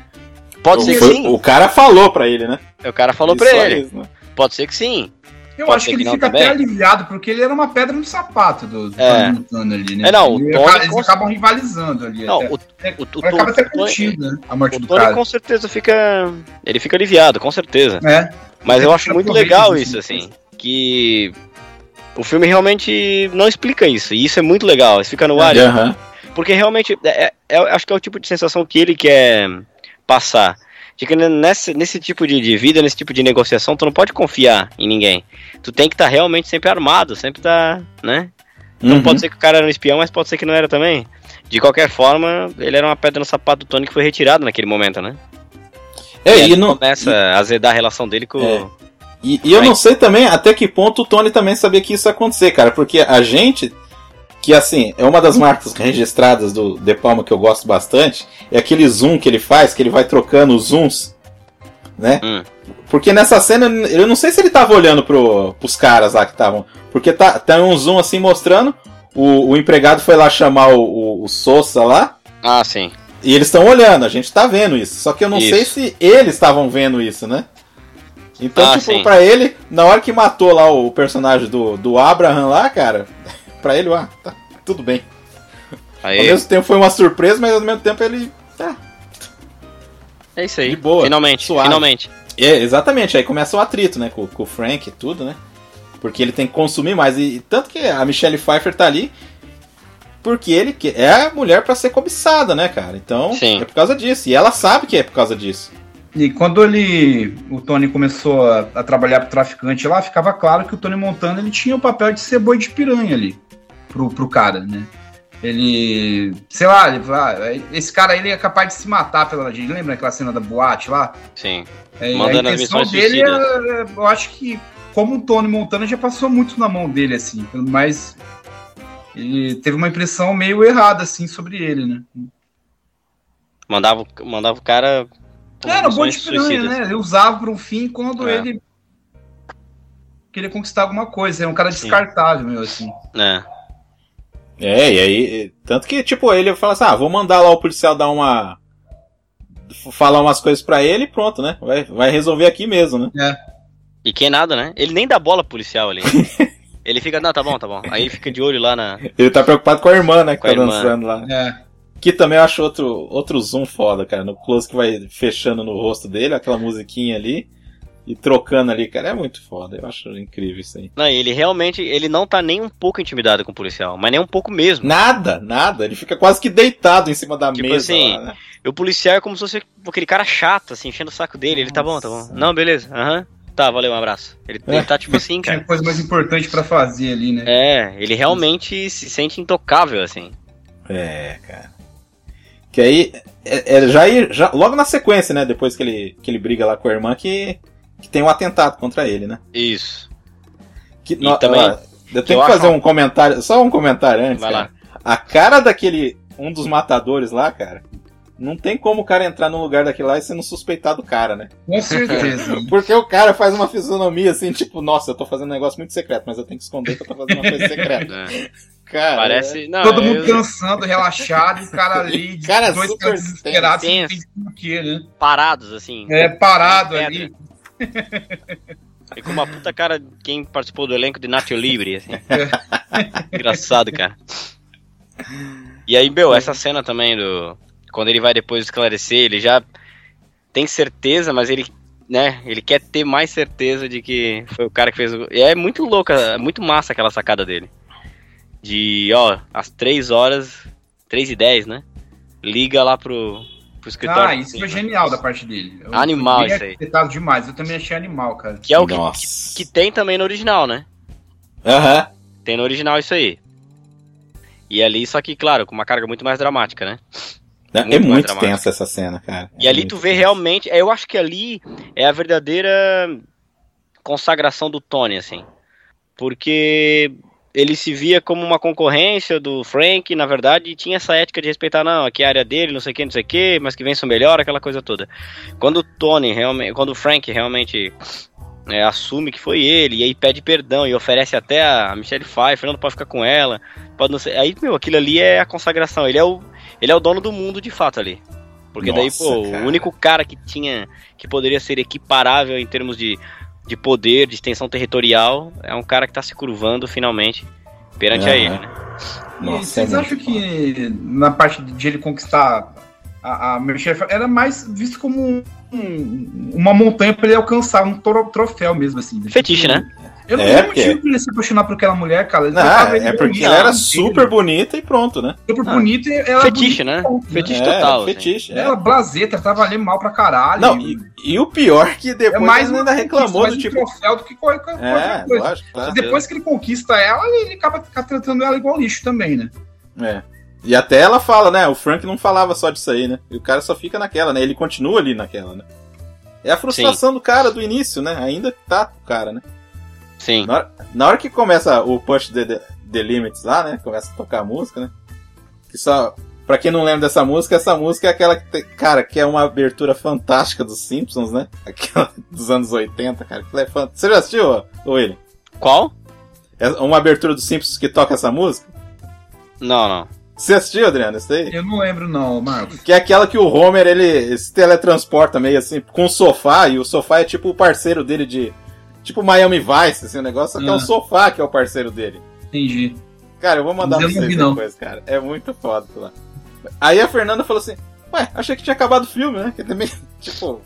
Pode ser que Foi- sim. O cara falou pra ele, né? O cara falou Isso pra é ele. isso, né? Pode ser que sim. Eu Pode acho ser que que ele não fica também. até aliviado, porque ele era uma pedra no sapato do, do É. Ali, né? É, não, o Ele- Tony eles acabam rivalizando ali. Não, até. o, É, o, o, o, acaba até o Tony, contido, né? A morte o do Tony cara. com certeza fica. Ele fica aliviado, com certeza. É. Mas eu Ele acho muito legal isso, assim. Que o filme realmente não explica isso. E isso é muito legal. Isso fica no ar. Aham. Porque realmente, é, é- é- acho que é o tipo de sensação que ele quer passar. De que nesse, nesse tipo de, de vida, nesse tipo de negociação, tu não pode confiar em ninguém. Tu tem que estar realmente sempre armado, sempre tá, né? Não Uhum. pode ser que o cara era um espião, mas pode ser que não era também. De qualquer forma, ele era uma pedra no sapato do Tony que foi retirado naquele momento, né? É, aí e, não, começa a azedar a relação dele com É. e, e eu não sei também até que ponto o Tony também sabia que isso ia acontecer, cara. Porque a gente, que assim, é uma das marcas registradas do De Palma que eu gosto bastante, é aquele zoom que ele faz, que ele vai trocando os zooms, né? Hum. Porque nessa cena, eu não sei se ele tava olhando pro, pros caras lá que estavam. Porque tá, tá um zoom assim mostrando. O, o empregado foi lá chamar o, o, o Sousa lá. Ah, sim. E eles estão olhando, a gente tá vendo isso. Só que eu não Isso. sei se eles estavam vendo isso, né? Então, Ah, tipo, sim. pra ele, na hora que matou lá o personagem do, do Abraham lá, cara, pra ele, ah, tá tudo bem. Ao Aí, mesmo tempo foi uma surpresa, mas ao mesmo tempo ele. Tá. é isso aí. de boa, Finalmente, suave. finalmente. É, exatamente, aí começa o atrito, né, com, com o Frank e tudo, né? Porque ele tem que consumir mais. E, e tanto que a Michelle Pfeiffer tá ali porque ele que- é a mulher pra ser cobiçada, né, cara? Então, Sim. é por causa disso. E ela sabe que é por causa disso. E quando ele, o Tony começou a, a trabalhar pro traficante lá, ficava claro que o Tony Montana ele tinha o papel de ser boi de piranha ali pro, pro cara, né? Ele, sei lá, ele, ah, esse cara ele é capaz de se matar pela gente. Lembra aquela cena da boate lá? Sim. É, Mandando a intenção dele, é, é, eu acho que como o Tony Montana já passou muito na mão dele, assim, mas ele teve uma impressão meio errada, assim, sobre ele, né? Mandava, mandava o cara. Era um boi de piranha, suicidas. né? Ele usava para um fim quando É. ele queria conquistar alguma coisa. É um cara Sim. descartável, meu, assim. É. É, e aí. Tanto que, tipo, ele fala assim: ah, vou mandar lá o policial dar uma. falar umas coisas pra ele e pronto, né? Vai, vai resolver aqui mesmo, né? E que nada, né? Ele nem dá bola pro policial ali. ele fica, não, tá bom, tá bom. Aí ele fica de olho lá na. Ele tá preocupado com a irmã, né? Que Com tá a irmã. dançando lá. É. Que também eu acho outro, outro zoom foda, cara. No close que vai fechando no rosto dele, aquela musiquinha ali. E trocando ali, cara, é muito foda. Eu acho incrível isso aí. Não, e ele realmente, ele não tá nem um pouco intimidado com o policial, mas nem um pouco mesmo. Nada, nada. Ele fica quase que deitado em cima da Tipo mesa assim, lá, né? E o policial é como se fosse aquele cara chato, assim, enchendo o saco dele. Ele tá bom, tá bom. Não, beleza, aham. Tá, valeu, um abraço. Ele, ele tá tipo assim, Tinha cara. coisa mais importante pra fazer ali, né? É, ele realmente se sente intocável, assim. É, cara. Que aí, é, é, já, ir- já logo na sequência, né? Depois que ele, que ele briga lá com a irmã, que, que tem um atentado contra ele, né? Isso. Que, E no- também, ó, eu tenho que acho fazer uma- um comentário, só um comentário antes, Vai cara. A cara daquele, um dos matadores lá, cara, não tem como o cara entrar num lugar daquele lá e você não suspeitar do cara, né? Com certeza. Porque o cara faz uma fisionomia assim, tipo, nossa, eu tô fazendo um negócio muito secreto, mas eu tenho que esconder que eu tô fazendo uma coisa secreta. É. Cara, Parece. Não, Todo eu- mundo dançando, relaxado, e o cara ali, de Cara, dois super caras desesperados, o que, né? parados, assim. É, parado ali. E com uma puta cara de quem participou do elenco de Nacho Libre, assim. Engraçado, cara. E aí, meu, essa cena também do. Quando ele vai depois esclarecer, ele já tem certeza, mas ele, né, ele quer ter mais certeza de que foi o cara que fez o. E é muito louca, é muito massa aquela sacada dele. De, ó, às 3 horas, 3 e 10, né? Liga lá pro, pro escritório. Ah, isso foi genial da parte dele. Eu- Animal isso aí. demais. Eu também achei animal, cara. Que é o que, Nossa. que tem também no original, né? Aham. Tem no original isso aí. E ali, só que, claro, com uma carga muito mais dramática, né? É Muito mais muito tensa essa cena, cara. E É ali muito tu vê tensa. realmente. Eu acho que ali é a verdadeira consagração do Tony, assim. Porque ele se via como uma concorrência do Frank, na verdade, e tinha essa ética de respeitar, não, aqui é a área dele, não sei o que, não sei o que, mas que vença o melhor, aquela coisa toda. Quando o Tony realmente. Quando o Frank realmente é, assume que foi ele, e aí pede perdão e oferece até a Michelle Pfeiffer, não pode ficar com ela, pode não ser. Aí, meu, aquilo ali é a consagração. Ele é o, ele é o dono do mundo de fato ali. Porque daí, Nossa, pô, cara. o único cara que tinha. que poderia ser equiparável em termos de, de poder, de extensão territorial, é um cara que tá se curvando finalmente perante a Aham. ele, né? E Nossa, vocês é acham que na parte de ele conquistar a, a Michelle era mais visto como um- um- uma montanha pra ele alcançar, um tro- troféu mesmo, assim. Fetiche, né? Eu não É, tenho porque- motivo pra ele se apaixonar por aquela mulher, cara. Ele Não, é porque ela era super bonita e pronto, né? super Ah. bonita e ela Fetiche, bonita, né? ponto, Fetiche É, total. assim. Fetiche. é. Ela blazeta, tava ali mal pra caralho. Não, e, e o pior é que é depois mais ele uma ainda reclamou mais do um tipo. troféu do que qualquer qualquer É, coisa. lógico, tá. Depois que ele conquista ela, ele acaba tratando ela igual lixo também, né? É. E até ela fala, né? O Frank não falava só disso aí, né? E o cara só fica naquela, né? Ele continua ali naquela, né? É a frustração do cara do início, né? Ainda tá com o cara, né? Sim. Na hora, na hora que começa o Push the, the, the Limits lá, né? Começa a tocar a música, né? Que só. Pra quem não lembra dessa música, essa música é aquela que, tem- cara, que é uma abertura fantástica dos Simpsons, né? Aquela dos anos 80, cara. Aquilo é fant... Você já assistiu, William? Qual? É uma abertura dos Simpsons que toca essa música? Não, não. Você assistiu, Adriano? Isso aí? Eu não lembro, não, Marcos. Que é aquela que o Homer, ele se teletransporta meio assim, com o sofá, e o sofá é tipo o parceiro dele de. Tipo Miami Vice, assim, o negócio, só que é Ah. o sofá que é o parceiro dele. Entendi. Cara, eu vou mandar Mas pra vocês não. depois, cara. É muito foda lá. Aí a Fernanda falou assim: Ué, achei que tinha acabado o filme, né? Que também, tipo.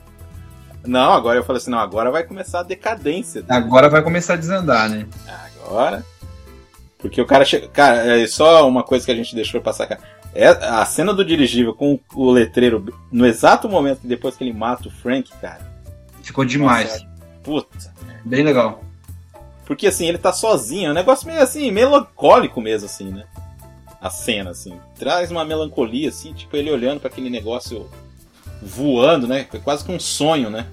Não, agora eu falei assim: não, agora vai começar a decadência. Agora vai começar a desandar, né? Agora. Porque o cara chega. Cara, é só uma coisa que a gente deixou passar, cara. É a cena do dirigível com o letreiro no exato momento que depois que ele mata o Frank, cara. Ficou demais. Nossa, puta. Bem legal. Porque assim, ele tá sozinho, é um negócio meio assim, melancólico mesmo, assim, né? A cena, assim. Traz uma melancolia, assim, tipo, ele olhando pra aquele negócio voando, né? Quase que um sonho, né?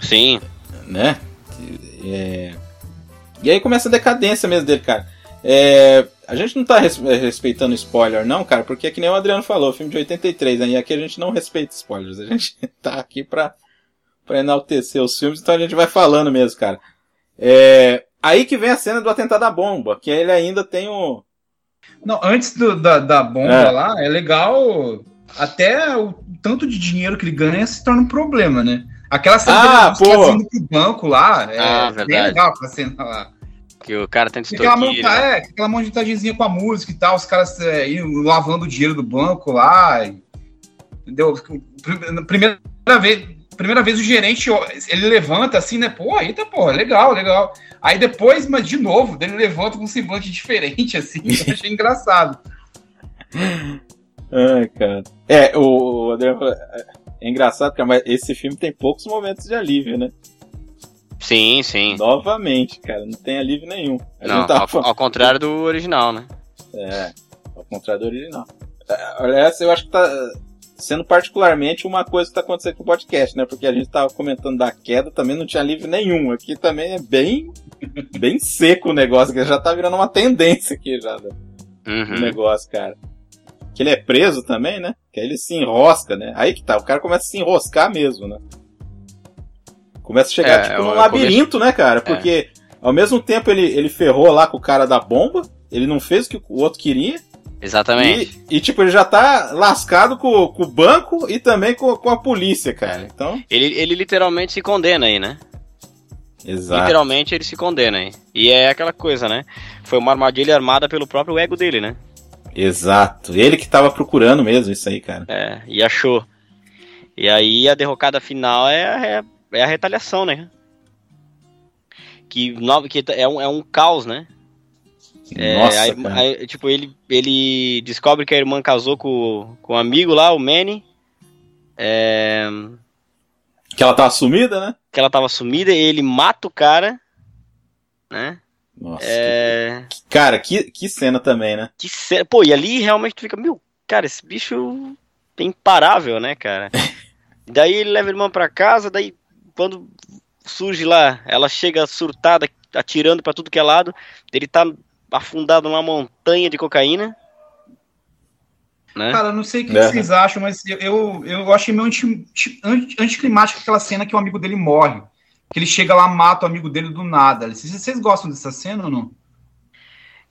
Sim. né? É... E aí começa a decadência mesmo dele, cara. É, A gente não tá res- respeitando spoiler, não, cara, porque é que nem o Adriano falou, filme de 83, né? E aqui a gente não respeita spoilers. A gente tá aqui pra, pra enaltecer os filmes, então a gente vai falando mesmo, cara. É... Aí que vem a cena do atentado à bomba, que ele ainda tem o. Não, antes do- da, da bomba É. lá, é legal. Até o tanto de dinheiro que ele ganha se torna um problema, né? Aquela cena Ah, que ele pô. indo pro banco lá, é Ah, bem verdade. legal aquela cena lá. Que o cara tem Aquela, monta né? é, aquela montagenzinha com a música e tal, os caras é, lavando o dinheiro do banco lá. e- entendeu? Prim- Primeira vez, primeira vez o gerente, ele levanta assim, né? Pô, eita, pô, legal, legal. Aí depois, mas de novo, ele levanta com um semblante diferente, assim, eu achei engraçado. Ai, cara. É, o, falou, é, engraçado, cara, mas esse filme tem poucos momentos de alívio, né? Sim, sim. Novamente, cara, não tem alívio nenhum. A Não, tava ao, ao contrário do original, né? É, ao contrário do original. É, Aliás, eu acho que tá sendo particularmente uma coisa que tá acontecendo com o podcast, né? Porque a gente tava comentando da queda, também não tinha alívio nenhum. Aqui também é bem, bem seco o negócio, que já tá virando uma tendência aqui já do Uhum. negócio, cara. Que ele é preso também, né? Que aí ele se enrosca, né? Aí que tá, o cara começa a se enroscar mesmo, né? Começa a chegar, É, tipo, é num o labirinto, né, cara? Porque ao mesmo tempo ele, ele ferrou lá com o cara da bomba, ele não fez o que o outro queria, Exatamente. e, e, tipo, ele já tá lascado com, com o banco e também com, com a polícia, cara. Então. Ele, ele literalmente se condena aí, né? Exato. Literalmente ele se condena aí. E é aquela coisa, né? Foi uma armadilha armada pelo próprio ego dele, né? Exato. Ele que tava procurando mesmo isso aí, cara. É, e achou. E aí a derrocada final é, a- é, é a retaliação, né? Que, que é, um, é um caos, né? É, Nossa, a irmã- cara. a- tipo, ele, ele descobre que a irmã casou com, com um amigo lá, o Manny. É, Que ela tava sumida, né? que ela tava sumida, e ele mata o cara, né? Nossa. É, que- Cara, que, que cena também, né? que cena- Pô, e ali realmente tu fica, meu, cara, esse bicho é imparável, né, cara? daí ele leva a irmã pra casa, daí quando surge lá, ela chega surtada, atirando pra tudo que é lado, ele tá afundado numa montanha de cocaína, né? Cara, eu não sei o que É. vocês acham, mas eu, eu, achei meio anti, anti, anticlimática aquela cena que o amigo dele morre. Que ele chega lá, mata o amigo dele do nada. Vocês, vocês gostam dessa cena ou não?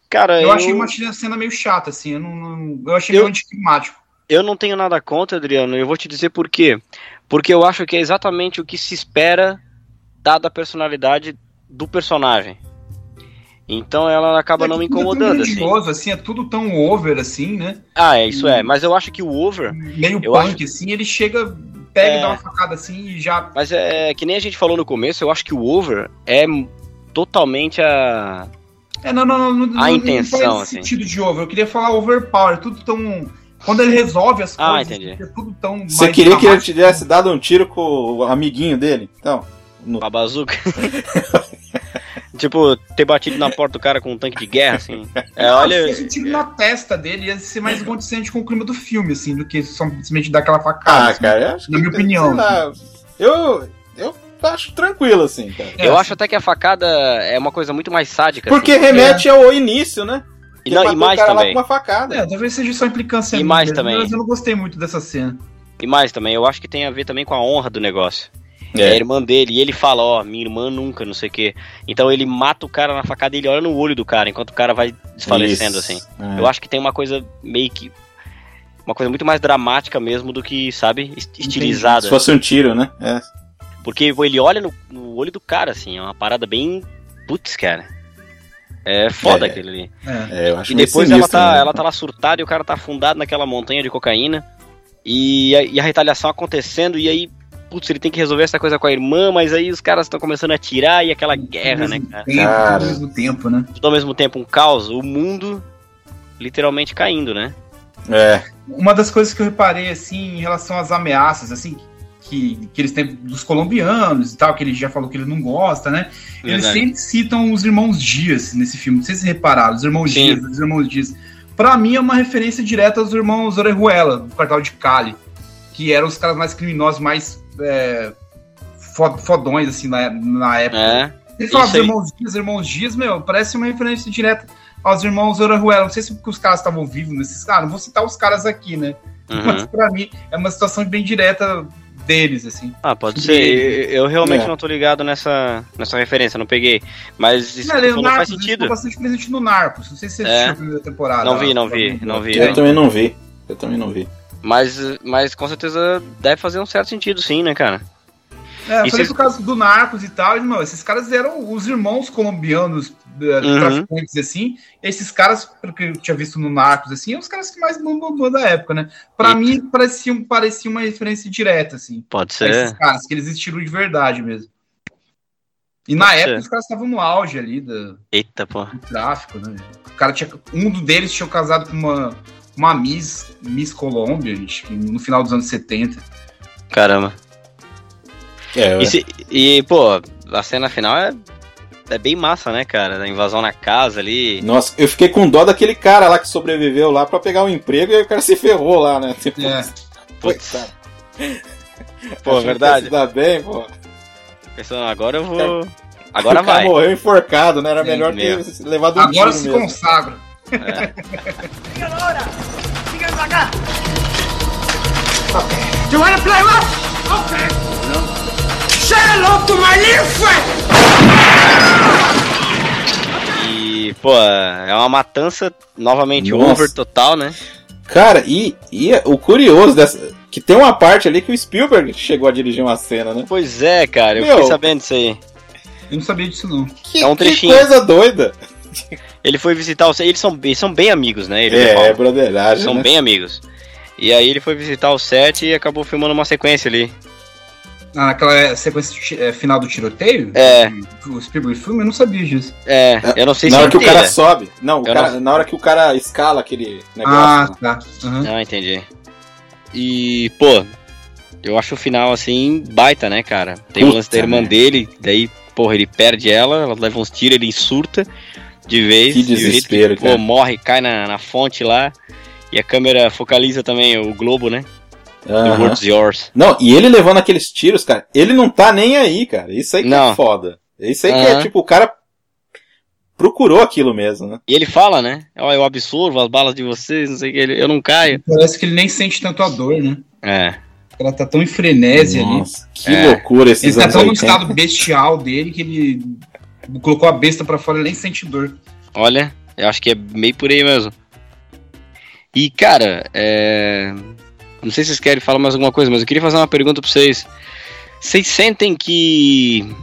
Cara, Eu, eu, achei uma cena meio chata, assim. Eu, não, não- eu achei Eu- meio anticlimático. eu não tenho nada contra, Adriano, eu vou te dizer por quê. Porque eu acho que é exatamente o que se espera, dada a personalidade do personagem. Então ela acaba não me É tudo é tão incomodando, assim. assim. É tudo tão over, assim, né? Ah, é, isso é. Mas eu acho que o over. Meio Eu punk, assim. Ele chega, pega É. e dá uma facada assim e já. Mas é que nem a gente falou no começo, eu acho que o over é totalmente a. É, não, não, não. não não- intenção, não faz assim. sentido de over. Eu queria falar overpower. Tudo tão. Quando ele resolve as Ah, coisas, entendi. é tudo tão. Você mais queria que ele tivesse dado um tiro com o amiguinho dele? Então. No... a bazuca. tipo, ter batido na porta do cara com um tanque de guerra, assim. É, Não, olha. se tiro na testa dele, ia ser mais condizente com o clima do filme, assim, do que simplesmente dar aquela facada. Ah, assim. cara, eu acho Na que, minha opinião. sei lá, eu, eu acho tranquilo, assim, cara. É, eu assim. acho até que a facada é uma coisa muito mais sádica. Porque assim. remete ao início, né? E, não, e mais também. com uma facada. É, talvez seja só implicância E mais mesmo, também. Mas eu não gostei muito dessa cena. E mais também, eu acho que tem a ver também com a honra do negócio. É. É. a irmã dele, e ele fala, ó, minha irmã nunca, não sei o quê. Então ele mata o cara na facada e ele olha no olho do cara, enquanto o cara vai desfalecendo, Isso. assim. É. Eu acho que tem uma coisa meio que. Uma coisa muito mais dramática mesmo do que, sabe, est- estilizada. Se fosse um tiro, né? É. Porque ele olha no, no olho do cara, assim, é uma parada bem. Putz, cara. É foda É. aquilo ali. É. É, eu acho E depois ela tá, né? ela tá lá surtada e o cara tá afundado naquela montanha de cocaína. E a, e a retaliação acontecendo, e aí, putz, ele tem que resolver essa coisa com a irmã, mas aí os caras estão começando a atirar e aquela guerra, né, cara? Tempo, Cara. Ao mesmo tempo, né? Tudo ao mesmo tempo um caos, o mundo literalmente caindo, né? É. Uma das coisas que eu reparei, assim, em relação às ameaças, assim, que, que eles têm dos colombianos e tal, que ele já falou que ele não gosta, né? Eles Verdade. sempre citam os irmãos Dias nesse filme. Não sei se repararam, os irmãos Sim. Dias, os irmãos Dias. Pra mim é uma referência direta aos irmãos Orejuela, do quartal de Cali, que eram os caras mais criminosos, mais é, fo- fodões, assim, na, na época. É. Ele dos irmãos Dias, irmãos Dias, meu, parece uma referência direta aos irmãos Orejuela. Não sei se porque os caras estavam vivos nesses caras, não vou citar os caras aqui, né? Mas Uhum. pra mim é uma situação bem direta deles, assim. Ah, pode ser. Eu, eu realmente É. não tô ligado nessa, nessa referência, não peguei. Mas isso falou faz sentido. ficou bastante presente no Narcos. Não sei se você É. assistiu a primeira temporada. Não vi, não vi, não vi. Eu também não vi. Eu também não vi. Mas, mas com certeza deve fazer um certo sentido, sim, né, cara? É, eu falei cês- causa do Narcos e tal, e, meu, esses caras eram os irmãos colombianos eh, Uhum. traficantes, assim. Esses caras, pelo que eu tinha visto no Narcos, assim, são os caras que mais mandam da época, né? Pra Eita. mim, parecia, parecia uma referência direta, assim. Pode a Esses ser. caras, que eles existiram de verdade mesmo. E na Pode época, ser. os caras estavam no auge ali do, Eita, do tráfico, né? O cara tinha. Um deles tinha casado com uma, uma Miss, Miss Colômbia, gente, no final dos anos 70. Caramba. É, E, se- e, pô, a cena final é, é bem massa, né, cara? Da invasão na casa ali. Nossa, eu fiquei com dó daquele cara lá que sobreviveu lá pra pegar um emprego e aí o cara se ferrou lá, né? Tipo, É. Putz. coitado. Pô, verdade. dar bem, pô. Pensando, agora eu vou. Agora o cara vai. morreu enforcado, né? Era Sim, melhor meu. ter levado um Agora se mesmo. consagra. You wanna play rough? Okay. Say hello to my little friend! E, pô, é uma matança novamente Nossa. over total, né? Cara, e, e o curioso dessa. Que tem uma parte ali que o Spielberg chegou a dirigir uma cena, né? Pois é, cara, eu Meu. fiquei sabendo disso aí. Eu não sabia disso, não. Que, É um que trechinho. coisa doida. Ele foi visitar o set. Eles são, eles são bem amigos, né? Ele o É, é Palma. broderagem, São né? bem amigos. E aí ele foi visitar o set e acabou filmando uma sequência ali. Ah, naquela sequência de ti- é, final do tiroteio? É. O Spielberg filme, eu não sabia disso. É, eu não sei na se hora que o inteira. cara sobe. Não, o cara- não- na hora que o cara escala aquele negócio. Ah, tá. Aham. Ah, entendi. E, pô, eu acho o final, assim, baita, né, cara? Tem o Puta lance da irmã dele, daí, porra, ele perde ela, ela leva uns tiros, ele surta de vez. Que e desespero, que, cara. Pô, morre, cai na, na fonte lá. E a câmera focaliza também o globo, né? The Aham. world's yours. Não, e ele levando aqueles tiros, cara, ele não tá nem aí, cara. Isso aí que Não. é foda. Isso aí que é tipo, o cara procurou aquilo mesmo, né? E ele fala, né? Ó, eu absorvo as balas de vocês, não sei o que, ele- eu não caio. Parece que ele nem sente tanto a dor, né? É. Ela tá tão em frenese ali. Nossa, que É. loucura esses Ele tá tão no 80. estado bestial dele que ele colocou a besta pra fora e nem sente dor. Olha, eu acho que é meio por aí mesmo. E, cara, é... não sei se vocês querem falar mais alguma coisa, mas eu queria fazer uma pergunta pra vocês. Vocês sentem que.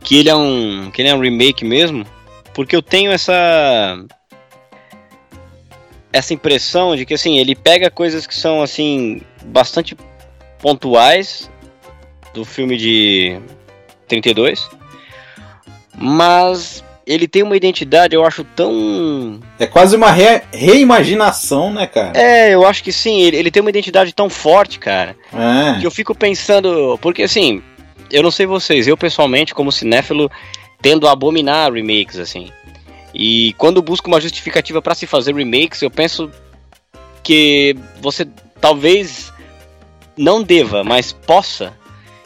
que ele é um. que ele é um remake mesmo? Porque eu tenho essa. essa impressão de que, assim, ele pega coisas que são, assim, bastante pontuais do filme de 32, mas ele tem uma identidade, eu acho, tão. É quase uma re- reimaginação, né, cara? É, eu acho que sim, ele, ele tem uma identidade tão forte, cara, É. que eu fico pensando. Porque assim, eu não sei vocês, eu pessoalmente, como cinéfilo, tendo a abominar remakes, assim. E quando busco uma justificativa pra se fazer remakes, eu penso que você talvez não deva, mas possa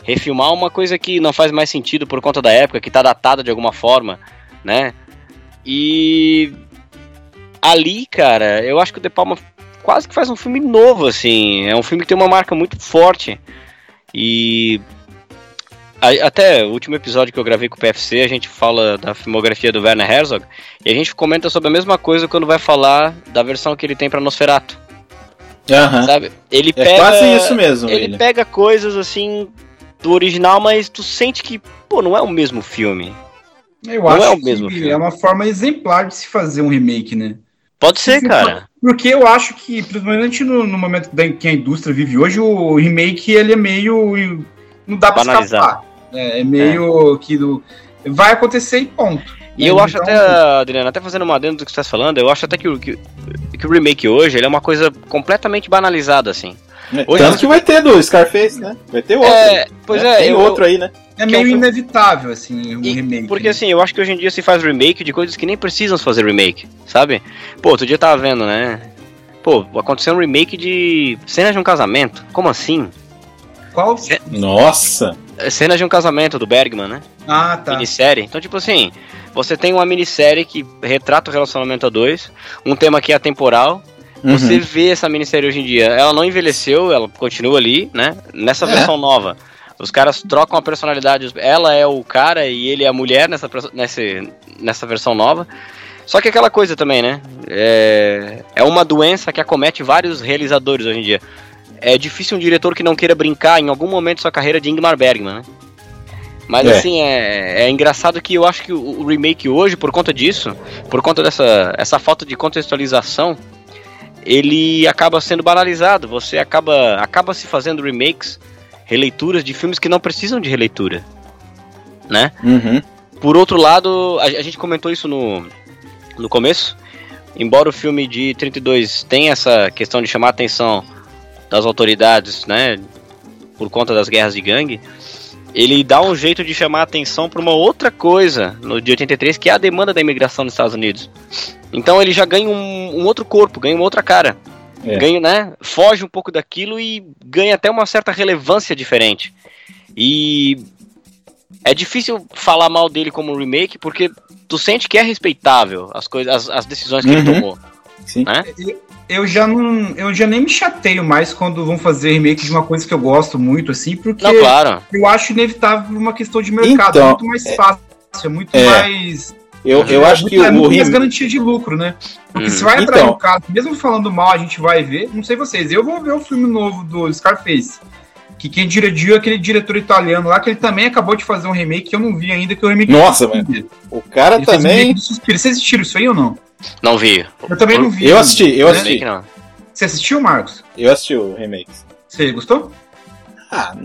refilmar uma coisa que não faz mais sentido por conta da época, que tá datada de alguma forma, né? E ali, cara, eu acho que o De Palma quase que faz um filme novo, assim. É um filme que tem uma marca muito forte. E até o último episódio que eu gravei com o PFC, a gente fala da filmografia do Werner Herzog e a gente comenta sobre a mesma coisa quando vai falar da versão que ele tem pra Nosferatu, Aham. sabe? Ele É pega quase isso mesmo, ele ele. pega coisas assim do original, mas tu sente que, pô, não é o mesmo filme. Eu Não acho é o mesmo que filme. é uma forma exemplar de se fazer um remake, né? Pode ser, cara. Porque eu acho que, principalmente no, no momento da, que a indústria vive hoje, o remake ele é meio. não dá pra Banalizado. escapar. É, é meio que do, vai acontecer e ponto. E eu Então, acho até, Adriano, até fazendo uma adendo do que você está falando, eu acho até que o, que, que o remake hoje ele é uma coisa completamente banalizada, assim. Hoje- Tanto que vai ter do Scarface, né? Vai ter outro. É, pois é, Tem eu- outro aí, né? É é meio inevitável, assim, um E- remake. Porque né? assim, eu acho que hoje em dia se faz remake de coisas que nem precisam se fazer remake, sabe? Pô, outro dia eu tava vendo, né? Pô, aconteceu um remake de cenas de um casamento. Como assim? Qual? Nossa. É, Cenas de um casamento do Bergman, né? Ah, tá. Minissérie. Então, tipo assim, você tem uma minissérie que retrata o relacionamento a dois, um tema que é atemporal. Uhum. Você vê essa minissérie hoje em dia, ela não envelheceu, ela continua ali, né? Nessa É. versão nova. Os caras trocam a personalidade, ela é o cara e ele é a mulher nessa, nesse, nessa versão nova. Só que aquela coisa também, né? É, é uma doença que acomete vários realizadores hoje em dia. É difícil um diretor que não queira brincar em algum momento da sua carreira de Ingmar Bergman, né? Mas É. assim, é, é engraçado que eu acho que o, o remake hoje, por conta disso, por conta dessa essa falta de contextualização, ele acaba sendo banalizado. Você acaba, acaba se fazendo remakes, releituras de filmes que não precisam de releitura, né? Uhum. Por outro lado, a, a gente comentou isso no, no começo. Embora o filme de 32 tenha essa questão de chamar a atenção das autoridades, né, por conta das guerras de gangue, ele dá um jeito de chamar a atenção para uma outra coisa no de 83, que é a demanda da imigração nos Estados Unidos. Então ele já ganha um, um outro corpo, ganha uma outra cara. É. Ganha, né? Foge um pouco daquilo e ganha até uma certa relevância diferente. E é difícil falar mal dele como remake, porque tu sente que é respeitável as coisas, as, as decisões que ele Uhum. tomou. Sim. Né? Eu já não. Eu já nem me chateio mais quando vão fazer remake de uma coisa que eu gosto muito, assim, porque Não, claro. eu acho inevitável uma questão de mercado. Então, é muito mais fácil, é muito é. mais. Eu, eu é acho que é o remake. garantia de lucro, né? Porque Uhum. se vai atrair Então. o caso, mesmo falando mal, a gente vai ver. Não sei vocês, eu vou ver o filme novo do Scarface. que quem dirigiu é aquele diretor italiano lá, que ele também acabou de fazer um remake que eu não vi ainda, que é o remake Nossa, velho. Suspiro. O cara Ele um também. Suspiro. Vocês assistiram isso aí ou não? Não vi. Eu também não vi. Eu assisti, eu né? assisti. Não. Você assistiu, Marcos? Eu assisti o remake. Você gostou? Ah,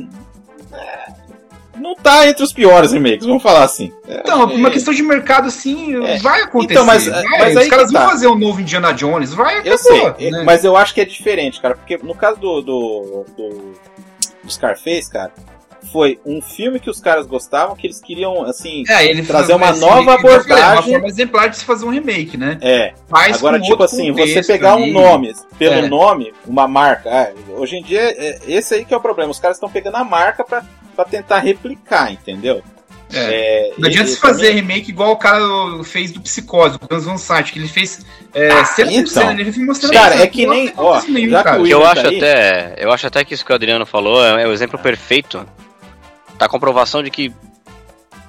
não tá entre os piores remakes, vamos falar assim. É, Então, é, uma questão de mercado, assim, É. vai acontecer. Então, mas- vai. mas Os caras que vão tá. fazer um novo Indiana Jones, vai, Eu acabou, sei, né? mas eu acho que é diferente, cara, porque no caso do, do, do, do Scarface, cara, foi um filme que os caras gostavam, que eles queriam, assim, É, ele trazer uma nova fazer abordagem. Uma forma exemplar de se fazer um remake, né? é. Faz Agora, tipo assim, você pegar um nome, pelo É. nome, uma marca. ah, hoje em dia, é, esse aí que é o problema. Os caras estão pegando a marca pra, pra tentar replicar, entendeu? É. É, Não adianta se fazer remake igual o cara fez do Psicose, o Guns Van Sant, que ele fez é, cena por então. ele foi mostrando Cara, é que nem- ó, que cara. o Que eu acho tá aí? até. Eu acho até que isso que o Adriano falou é, é o exemplo perfeito. Tá a comprovação de que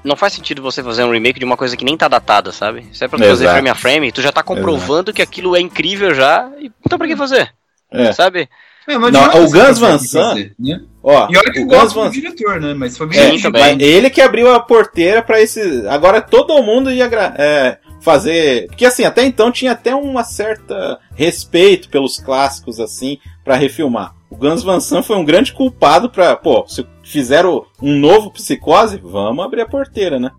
não faz sentido você fazer um remake de uma coisa que nem tá datada, sabe? Se é pra tu fazer Exato. frame a frame, tu já tá comprovando que aquilo é incrível já, e então pra que fazer? É. Sabe? É, Não, adianta o você Guns fazer Van o Sant- né? Ó, E olha que o gosto Van diretor, né? Mas foi bem Sim, também. Mas ele que abriu a porteira pra esse. Agora todo mundo ia gra- é, fazer. Porque assim, até então tinha até uma certa respeito pelos clássicos, assim, pra refilmar. O Guns Van Sant foi um grande culpado pra. Pô, se fizeram um novo psicose, vamos abrir a porteira, né?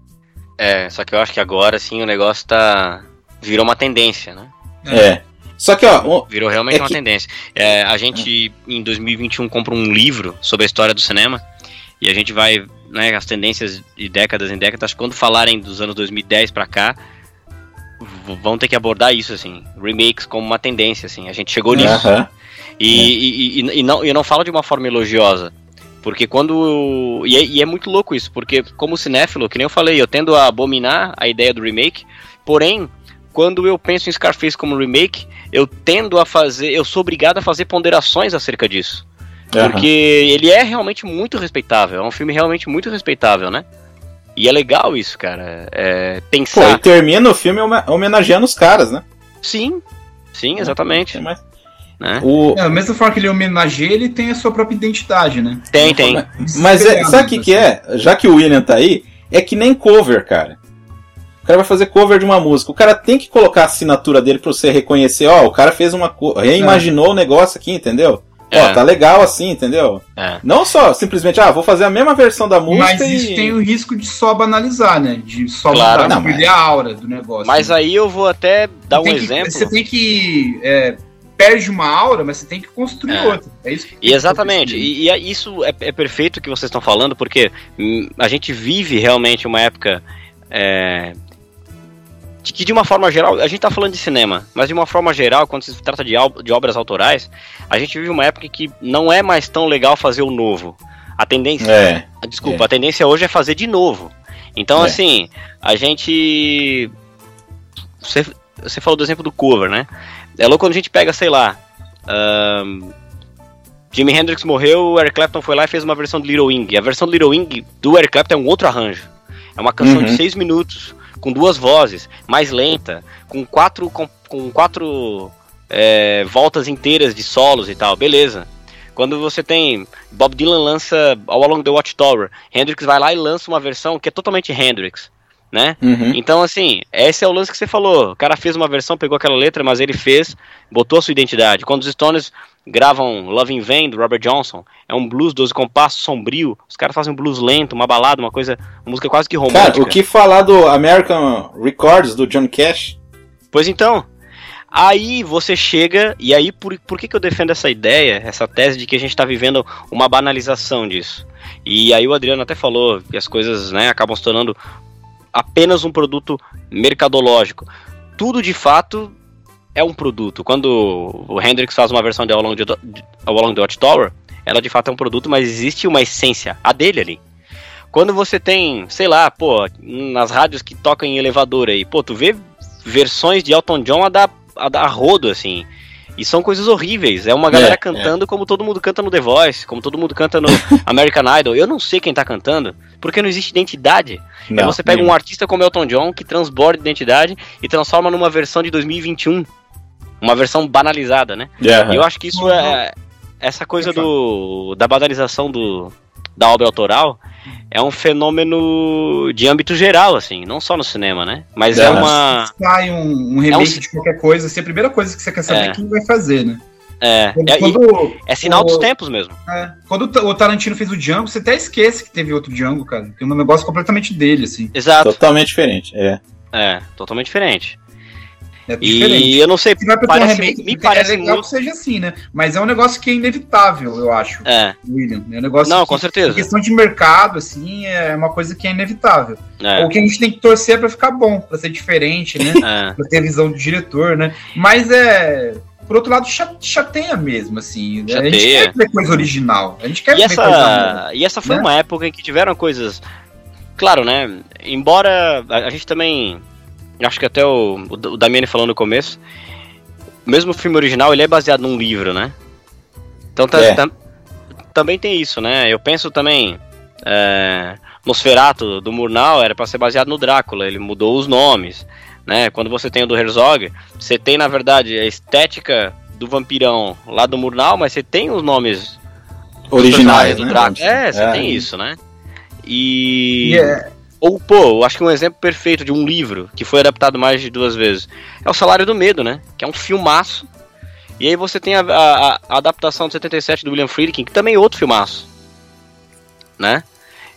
É, só que eu acho que agora sim o negócio tá. Virou uma tendência, né? É. Só que, ó, um- Virou realmente É uma que- tendência. É, a gente, em 2021, compra um livro sobre a história do cinema e a gente vai, né, as tendências de décadas em décadas, quando falarem dos anos 2010 pra cá, vão ter que abordar isso, assim, remakes como uma tendência, assim, a gente chegou nisso. Aham. E, e, e, e não, eu não falo de uma forma elogiosa. Porque quando. E é, e é muito louco isso, porque como cinéfilo, que nem eu falei, eu tendo a abominar a ideia do remake, porém, quando eu penso em Scarface como remake, eu tendo a fazer. Eu sou obrigado a fazer ponderações acerca disso. Aham. Porque ele é realmente muito respeitável, é um filme realmente muito respeitável, né? E é legal isso, cara. É, Pô, e pensar. termina o filme home- homenageando os caras, né? Sim, sim, exatamente. Tem mais- Né? O, É, da mesma forma que ele homenageia, ele tem a sua própria identidade, né? Tem, tem. Mas é, sabe o que, que é? Já que o William tá aí, é que nem cover, cara. O cara vai fazer cover de uma música. O cara tem que colocar a assinatura dele pra você reconhecer, ó, o cara fez uma co- reimaginou o negócio aqui, entendeu? Ó, É. tá legal assim, entendeu? É. Não só simplesmente, ah, vou fazer a mesma versão da música Mas e... isso tem o risco de só banalizar, né? De só Claro. mudar, Não, mas- perder a aura do negócio. Mas né? aí eu vou até dar um Tem que- exemplo. Você tem que. É, perde uma aura, mas você tem que construir É. outra. É isso que tem E exatamente, e, e é- isso é, é perfeito o que vocês estão falando, porque hum, a gente vive realmente uma época é, de que de uma forma geral, a gente tá falando de cinema, mas de uma forma geral, quando se trata de, de obras autorais, a gente vive uma época que não é mais tão legal fazer o novo. A tendência, É, desculpa, é. a tendência hoje é fazer de novo. Então, É. assim, a gente. Você, você falou do exemplo do cover, né? É louco quando a gente pega, sei lá. ahn, Jimi Hendrix morreu, o Eric Clapton foi lá e fez uma versão de Little Wing. A versão de Little Wing do Eric Clapton é um outro arranjo. É uma canção Uhum. de seis minutos, com duas vozes, mais lenta, com quatro, com, com quatro é, voltas inteiras de solos e tal, beleza. Quando você tem Bob Dylan lança All Along the Watchtower, Hendrix vai lá e lança uma versão que é totalmente Hendrix, né? uhum. Então, assim, esse é o lance que você falou. O cara fez uma versão, pegou aquela letra, mas ele fez, botou a sua identidade. Quando os Stones gravam Love in Vain, do Robert Johnson, é um blues 12 compassos, sombrio. Os caras fazem um blues lento, uma balada, uma coisa, uma música quase que romântica. Cara, o que falar do American Records, do John Cash? Pois então, aí você chega, e aí por, por que, que eu defendo essa ideia, essa tese de que a gente está vivendo uma banalização disso? E aí o Adriano até falou que as coisas né, acabam se tornando apenas um produto mercadológico. Tudo de fato é um produto. Quando o Hendrix faz uma versão de All Along the, All Along the Watchtower, ela de fato é um produto, mas existe uma essência, a dele ali. Quando você tem, sei lá, pô, nas rádios que tocam em elevador aí, pô, tu vê versões de Elton John a dar, a dar rodo, assim. E são coisas horríveis. É uma galera É, cantando como todo mundo canta no The Voice, como todo mundo canta no American Idol. Eu não sei quem tá cantando, porque não existe identidade. é você pega um artista como Elton John, que transborda identidade e transforma numa versão de 2021. Uma versão banalizada, né? Yeah. E eu acho que isso é. essa coisa do da banalização do da obra autoral é um fenômeno de âmbito geral, assim, não só no cinema, né? Mas é, É, uma. Sai um, um remake É um- de qualquer coisa, assim, a primeira coisa que você quer saber É. é quem vai fazer, né? É, Quando, é, quando- é sinal o- dos tempos mesmo. é, quando o Tarantino fez o Django, você até esquece que teve outro Django, cara. Tem um negócio completamente dele, assim. Exato. Totalmente diferente. É. É, totalmente diferente. É diferente. E eu não sei, ter um parece, remake, me é parece legal muito. que seja assim, né? Mas é um negócio que é inevitável, eu acho, É, William. É um negócio não, que, com certeza. questão de mercado, assim, é uma coisa que é inevitável. É, O que a gente tem que torcer é pra ficar bom, pra ser diferente, né? é. pra ter a visão do diretor, né? Mas é. Por outro lado, cha- chateia mesmo, assim. né? A gente Chateia. quer ver coisa original. A gente quer E ver coisa boa. essa, e essa foi né? uma época em que tiveram coisas. Claro, né? Embora a gente também. Acho que até o, o Damiani falou no começo. O mesmo filme original ele é baseado num livro, né? Então tá- É. tam- também tem isso, né? Eu penso também. É, Nosferatu do Murnau era pra ser baseado no Drácula, ele mudou os nomes. Né? Quando você tem o do Herzog, você tem na verdade a estética do vampirão lá do Murnau, mas você tem os nomes Originais, do né? Drácula. É, você É. tem isso, né? E. E é- Ou, pô, acho que um exemplo perfeito de um livro que foi adaptado mais de duas vezes é O Salário do Medo, né? Que é um filmaço. E aí você tem a, a- a adaptação de 77 do William Friedkin, que também é outro filmaço. Né?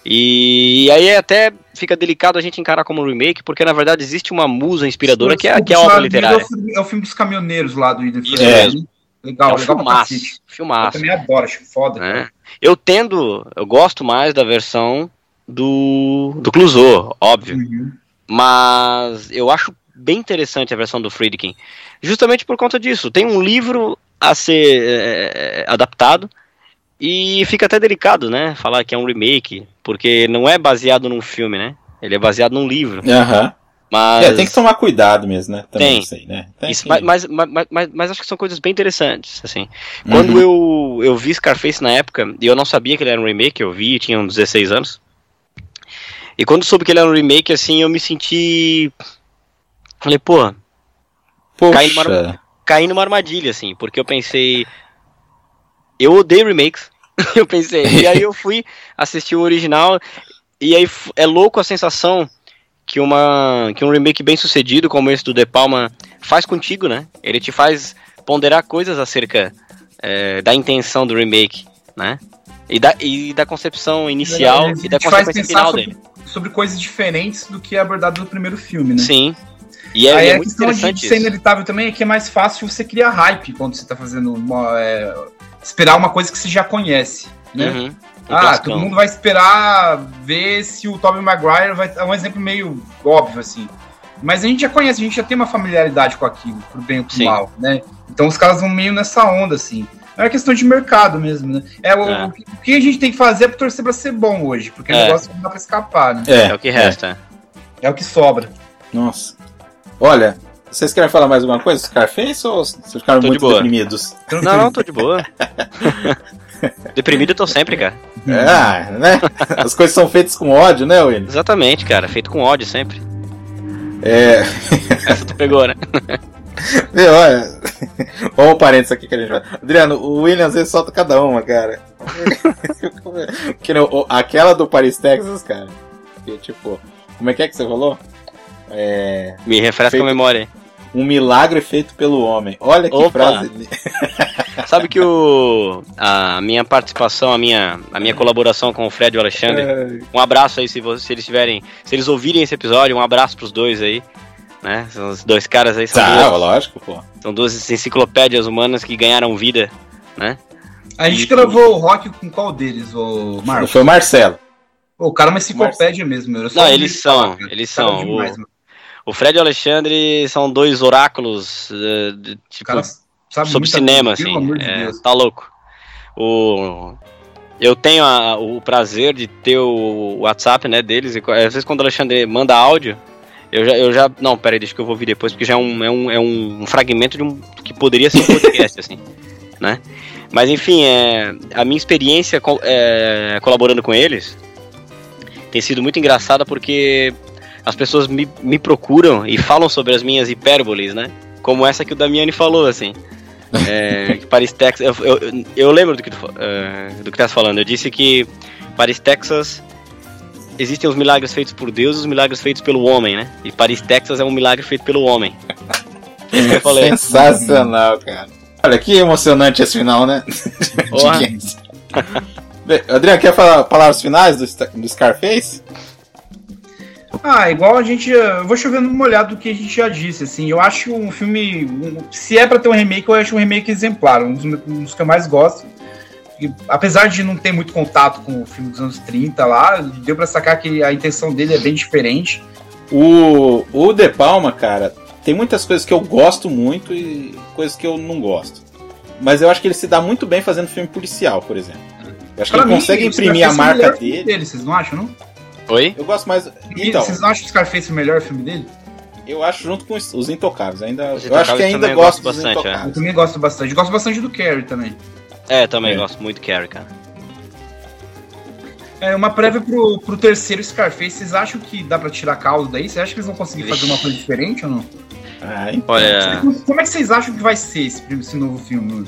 E, aí até fica delicado a gente encarar como um remake, porque na verdade existe uma musa inspiradora que é, que é a obra literária. É o, filme, é o filme dos caminhoneiros lá do Freeman, mesmo. né? Legal, é um legal filmaço. cacete. Eu Filmaço. também adoro, acho foda. né? Eu tendo, eu gosto mais da versão do, do Clouseau, óbvio. Uhum. Mas eu acho bem interessante a versão do Friedkin. Justamente por conta disso. Tem um livro a ser é, adaptado e fica até delicado, né? Falar que é um remake, porque não é baseado num filme, né? Ele é baseado num livro. Aham. Mas É, tem que tomar cuidado mesmo, né? Também Tem. isso aí, né? Tem isso, que- mas, mas, mas, mas- mas acho que são coisas bem interessantes, assim. Quando eu, eu vi Scarface na época, e eu não sabia que ele era um remake, eu vi, tinha uns 16 anos. E quando soube que ele era um remake, assim, eu me senti... Falei, pô, caí numa, Poxa. caí numa armadilha, assim, porque eu pensei... Eu odeio remakes. eu pensei, e aí eu fui assistir o original, e aí é louco a sensação que, uma, que um remake bem sucedido, como esse do De Palma, faz contigo, né? Ele te faz ponderar coisas acerca é, da intenção do remake, né? E da, e da concepção inicial Ele e da consequência pensar final sobre, dele. Sobre coisas diferentes do que é abordado no primeiro filme, né? Sim. E é, Aí é a questão de ser inevitável também é que é mais fácil você criar hype quando você tá fazendo uma, é, esperar uma coisa que você já conhece, né? Uhum. Um Ah, classicão. todo mundo vai esperar ver se o Tobey Maguire vai. É um exemplo meio óbvio, assim. Mas a gente já conhece, a gente já tem uma familiaridade com aquilo, pro bem ou pro Sim. mal, né? Então os caras vão meio nessa onda, assim. É uma questão de mercado mesmo, né? É, o, É. o que- o que a gente tem que fazer é pra torcer pra ser bom hoje, porque o É. negócio não dá pra escapar, né? É, É o que resta. É o que sobra. Nossa. Olha, vocês querem falar mais alguma coisa? Scarface ou vocês ficaram Tô de muito boa. deprimidos? Não, não, tô de boa. Deprimido eu tô sempre, cara. Ah, né? As coisas são feitas com ódio, né, William? Exatamente, cara. Feito com ódio sempre. É. Essa tu pegou, né? Meu, olha. Olha um parênteses aqui que a gente vai. Adriano, o William às vezes solta cada uma, cara. que, nem o- aquela do Paris, Texas, cara. Que, tipo, como é que é que você falou? É. Me refresca Feito- a memória. Um milagre feito pelo homem. Olha que Opa. frase. Sabe que o a minha participação, a minha a minha colaboração com o Fred e o Alexandre, um abraço aí se, vocês, se eles tiverem, se eles ouvirem esse episódio, um abraço pros dois aí, né? São os dois caras aí, são, Tá, duas, lógico, pô. são duas enciclopédias humanas que ganharam vida, né? A gente E- gravou o rock com qual deles, o Marcos? Foi o Marcelo. Pô, o cara é uma enciclopédia mesmo, meu. Não, eles ele são, cara. eles são. demais, O-. O Fred e o Alexandre são dois oráculos, eh, de- tipo, cara sabe sobre cinema, coisa, assim. Pelo amor de é, Deus. tá louco. O, eu tenho a- o prazer de ter o WhatsApp né, deles, e às vezes quando o Alexandre manda áudio, eu já, eu já. Não, deixa que eu vou ouvir depois, porque já é um, é um, é um fragmento de um. que poderia ser um podcast, assim. Né? Mas enfim, é, a minha experiência é, colaborando com eles tem sido muito engraçada porque as pessoas me, me procuram e falam sobre as minhas hipérboles, né? Como essa que o Damiani falou, assim. É, Paris, Texas. Eu, eu, eu lembro do que, tu, uh, do que tá falando. Eu disse que Paris, Texas. Existem os milagres feitos por Deus e os milagres feitos pelo homem, né? E Paris, Texas é um milagre feito pelo homem. Isso que eu falei. Sensacional, cara. Olha que emocionante esse final, né? Adriano, quer falar palavras finais do, do Scarface? Ah, igual a gente. Eu vou chovendo uma olhada do que a gente já disse, assim. Eu acho um filme. um- se é pra ter um remake, eu acho um remake exemplar. Um dos, um dos que eu mais gosto. E, apesar de não ter muito contato com o filme dos anos 30 lá, deu pra sacar que a intenção dele é bem diferente. O, o De Palma, cara, tem muitas coisas que eu gosto muito e coisas que eu não gosto. Mas eu acho que ele se dá muito bem fazendo filme policial, por exemplo. Eu acho que Pra ele mim, consegue imprimir a é o marca dele. dele. Vocês não acham, não? Oi? Eu gosto mais. E Então, Vocês não acham que o Scarface é o melhor filme dele? eu acho junto com os, Intocáveis. Ainda, Os eu acho que ainda gosto gosto dos bastante, é. Eu também gosto bastante. Gosto bastante do Carrie também. É, também É. gosto muito de Carrie, cara. É, uma prévia pro, pro terceiro Scarface, vocês acham que dá pra tirar caldo daí? Vocês acham que eles vão conseguir fazer uma coisa diferente ou não? Ah, então. Olha, Como é que vocês acham que vai ser esse, esse novo filme?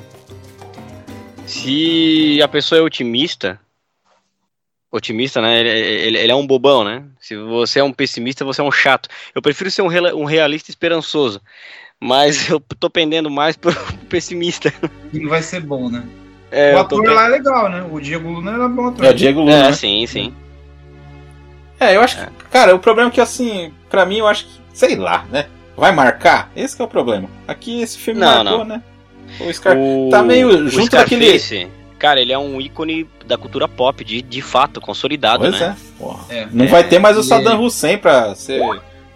se a pessoa é otimista, otimista, né? Ele, ele- ele é um bobão, né? Se você é um pessimista, você é um chato. Eu prefiro ser um, um realista esperançoso. Mas eu tô pendendo mais pro pessimista. E não vai ser bom, né? É, o tô ator lá é legal, né? O Diego Luna era bom ator. É o Diego Luna. É, né? sim, sim. É, eu acho que. Cara, o problema é que, assim, pra mim, eu acho que. Sei lá, né? Vai marcar? Esse que é o problema. Aqui esse filme Não, marcou, não. né? O Scar... O, tá meio junto daquele- Scarface, Cara, ele é um ícone da cultura pop, de, de fato, consolidado, Pois né? é. Porra. É. Não É, vai ter mais o e- Saddam Hussein pra ser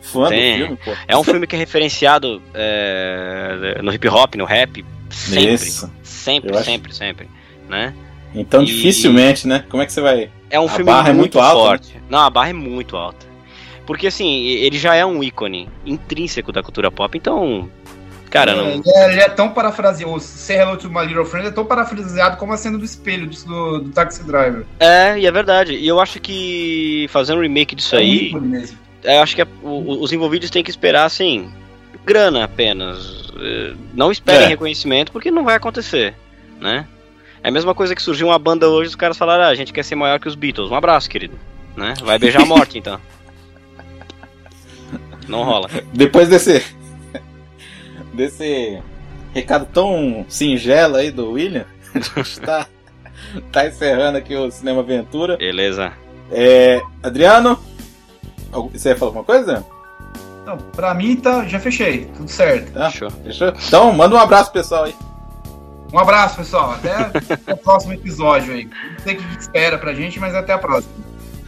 fã Tem. do filme, pô. É um filme que é referenciado é, no hip hop, no rap, sempre. Isso. Sempre, Eu acho- sempre, sempre. Né? Então, E- dificilmente, né? Como é que você vai. É um A filme barra é muito, muito alta, forte. Não, a barra é muito alta. Porque assim, ele já é um ícone intrínseco da cultura pop, então. Cara, É, não. ele, é, ele é tão parafraseado. O Say Hello to My Little Friend é tão parafraseado como a cena do espelho do, do, do Taxi Driver. É, e é verdade. E eu acho que fazer um remake disso É um aí. ícone mesmo. Eu acho que é- o- os envolvidos têm que esperar, assim, grana apenas. Eh, Não esperem É. reconhecimento, porque não vai acontecer, né? É a mesma coisa que surgiu uma banda hoje, os caras falaram, ah, a gente quer ser maior que os Beatles. Um abraço, querido. Né? Vai beijar a morte, então. Não rola. Depois desse. desse recado tão singelo aí do William, a gente tá, tá encerrando aqui o Cinema Aventura. Beleza. É, Adriano, você ia falar alguma coisa? Então, pra mim, tá, já fechei. Tudo certo. Tá? Fechou. Fechou? Então, manda um abraço pessoal aí. Um abraço, pessoal. Até, até o próximo episódio aí. Não sei o que espera pra gente, mas até a próxima.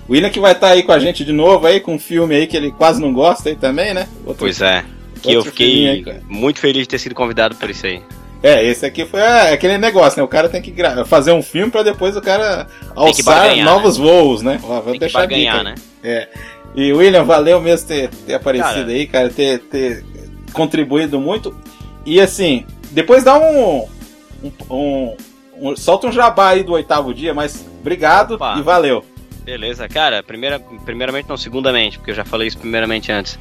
O William que vai estar aí com a gente de novo aí, com um filme aí que ele quase não gosta aí também, né? Outro- Pois é. Que eu aí, fiquei cara. muito feliz de ter sido convidado por isso aí. É, esse aqui foi é, aquele negócio, né? O cara tem que fazer um filme pra depois o cara que alçar novos voos, né? Ó, vou Tem que deixar dica barganhar, aí. E William, valeu mesmo ter, ter aparecido Cara. aí, cara, ter, ter contribuído muito. E assim, depois dá um, um, um- um- Solta um jabá aí do oitavo dia, mas obrigado Opa. e valeu. Beleza, cara, primeira, primeiramente não, segundamente, porque eu já falei isso primeiramente antes.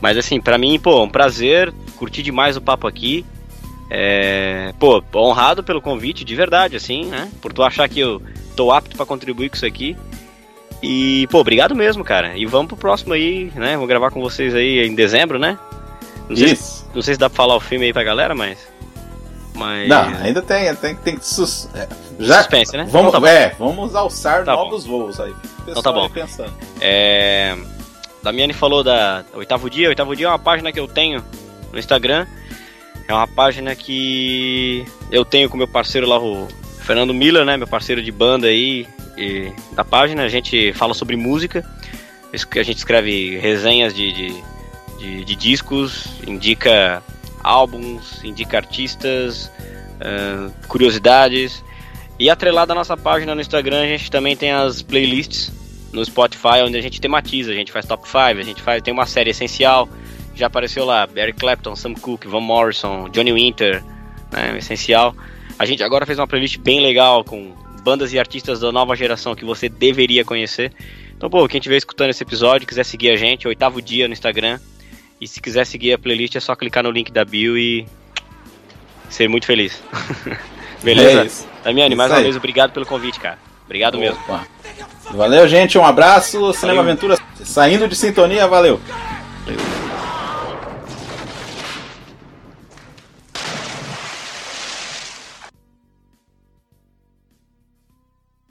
Mas assim, pra mim, pô, um prazer, curti demais o papo aqui. É, pô, honrado pelo convite, de verdade, assim, né? Por tu achar que eu tô apto pra contribuir com isso aqui. E, pô, obrigado mesmo, cara. E vamos pro próximo aí, né? Vou gravar com vocês aí em dezembro, né? Não sei, se, Isso. não sei se dá pra falar o filme aí pra galera, mas. Mas. Não, ainda tem, tem, tem que sus... é, já Suspense, né? Vamos, Então tá bom. é, vamos alçar Tá novos voos aí. O pessoal tá bom. pensando. É, Damiani falou da Oitavo Dia. Oitavo Dia é uma página que eu tenho no Instagram. É uma página que eu tenho com meu parceiro lá, o Fernando Miller, né? Meu parceiro de banda aí e da página. A gente fala sobre música. A gente escreve resenhas de, de, de- de discos, indica álbuns, indica artistas, ah, curiosidades. E atrelado à nossa página no Instagram, a gente também tem as playlists no Spotify, onde a gente tematiza, a gente faz top 5, a gente faz, tem uma série essencial, já apareceu lá, Eric Clapton, Sam Cooke, Van Morrison, Johnny Winter, né, essencial. A gente agora fez uma playlist bem legal, com bandas e artistas da nova geração que você deveria conhecer. Então, pô, quem estiver escutando esse episódio, quiser seguir a gente, oitavo dia no Instagram, e se quiser seguir a playlist é só clicar no link da bio e ser muito feliz. Beleza? É isso. Damiani, mais uma vez, obrigado pelo convite, cara. Obrigado mesmo. Opa. Valeu, gente. Um abraço. Cinema Valeu. Aventura saindo de sintonia. Valeu. Valeu.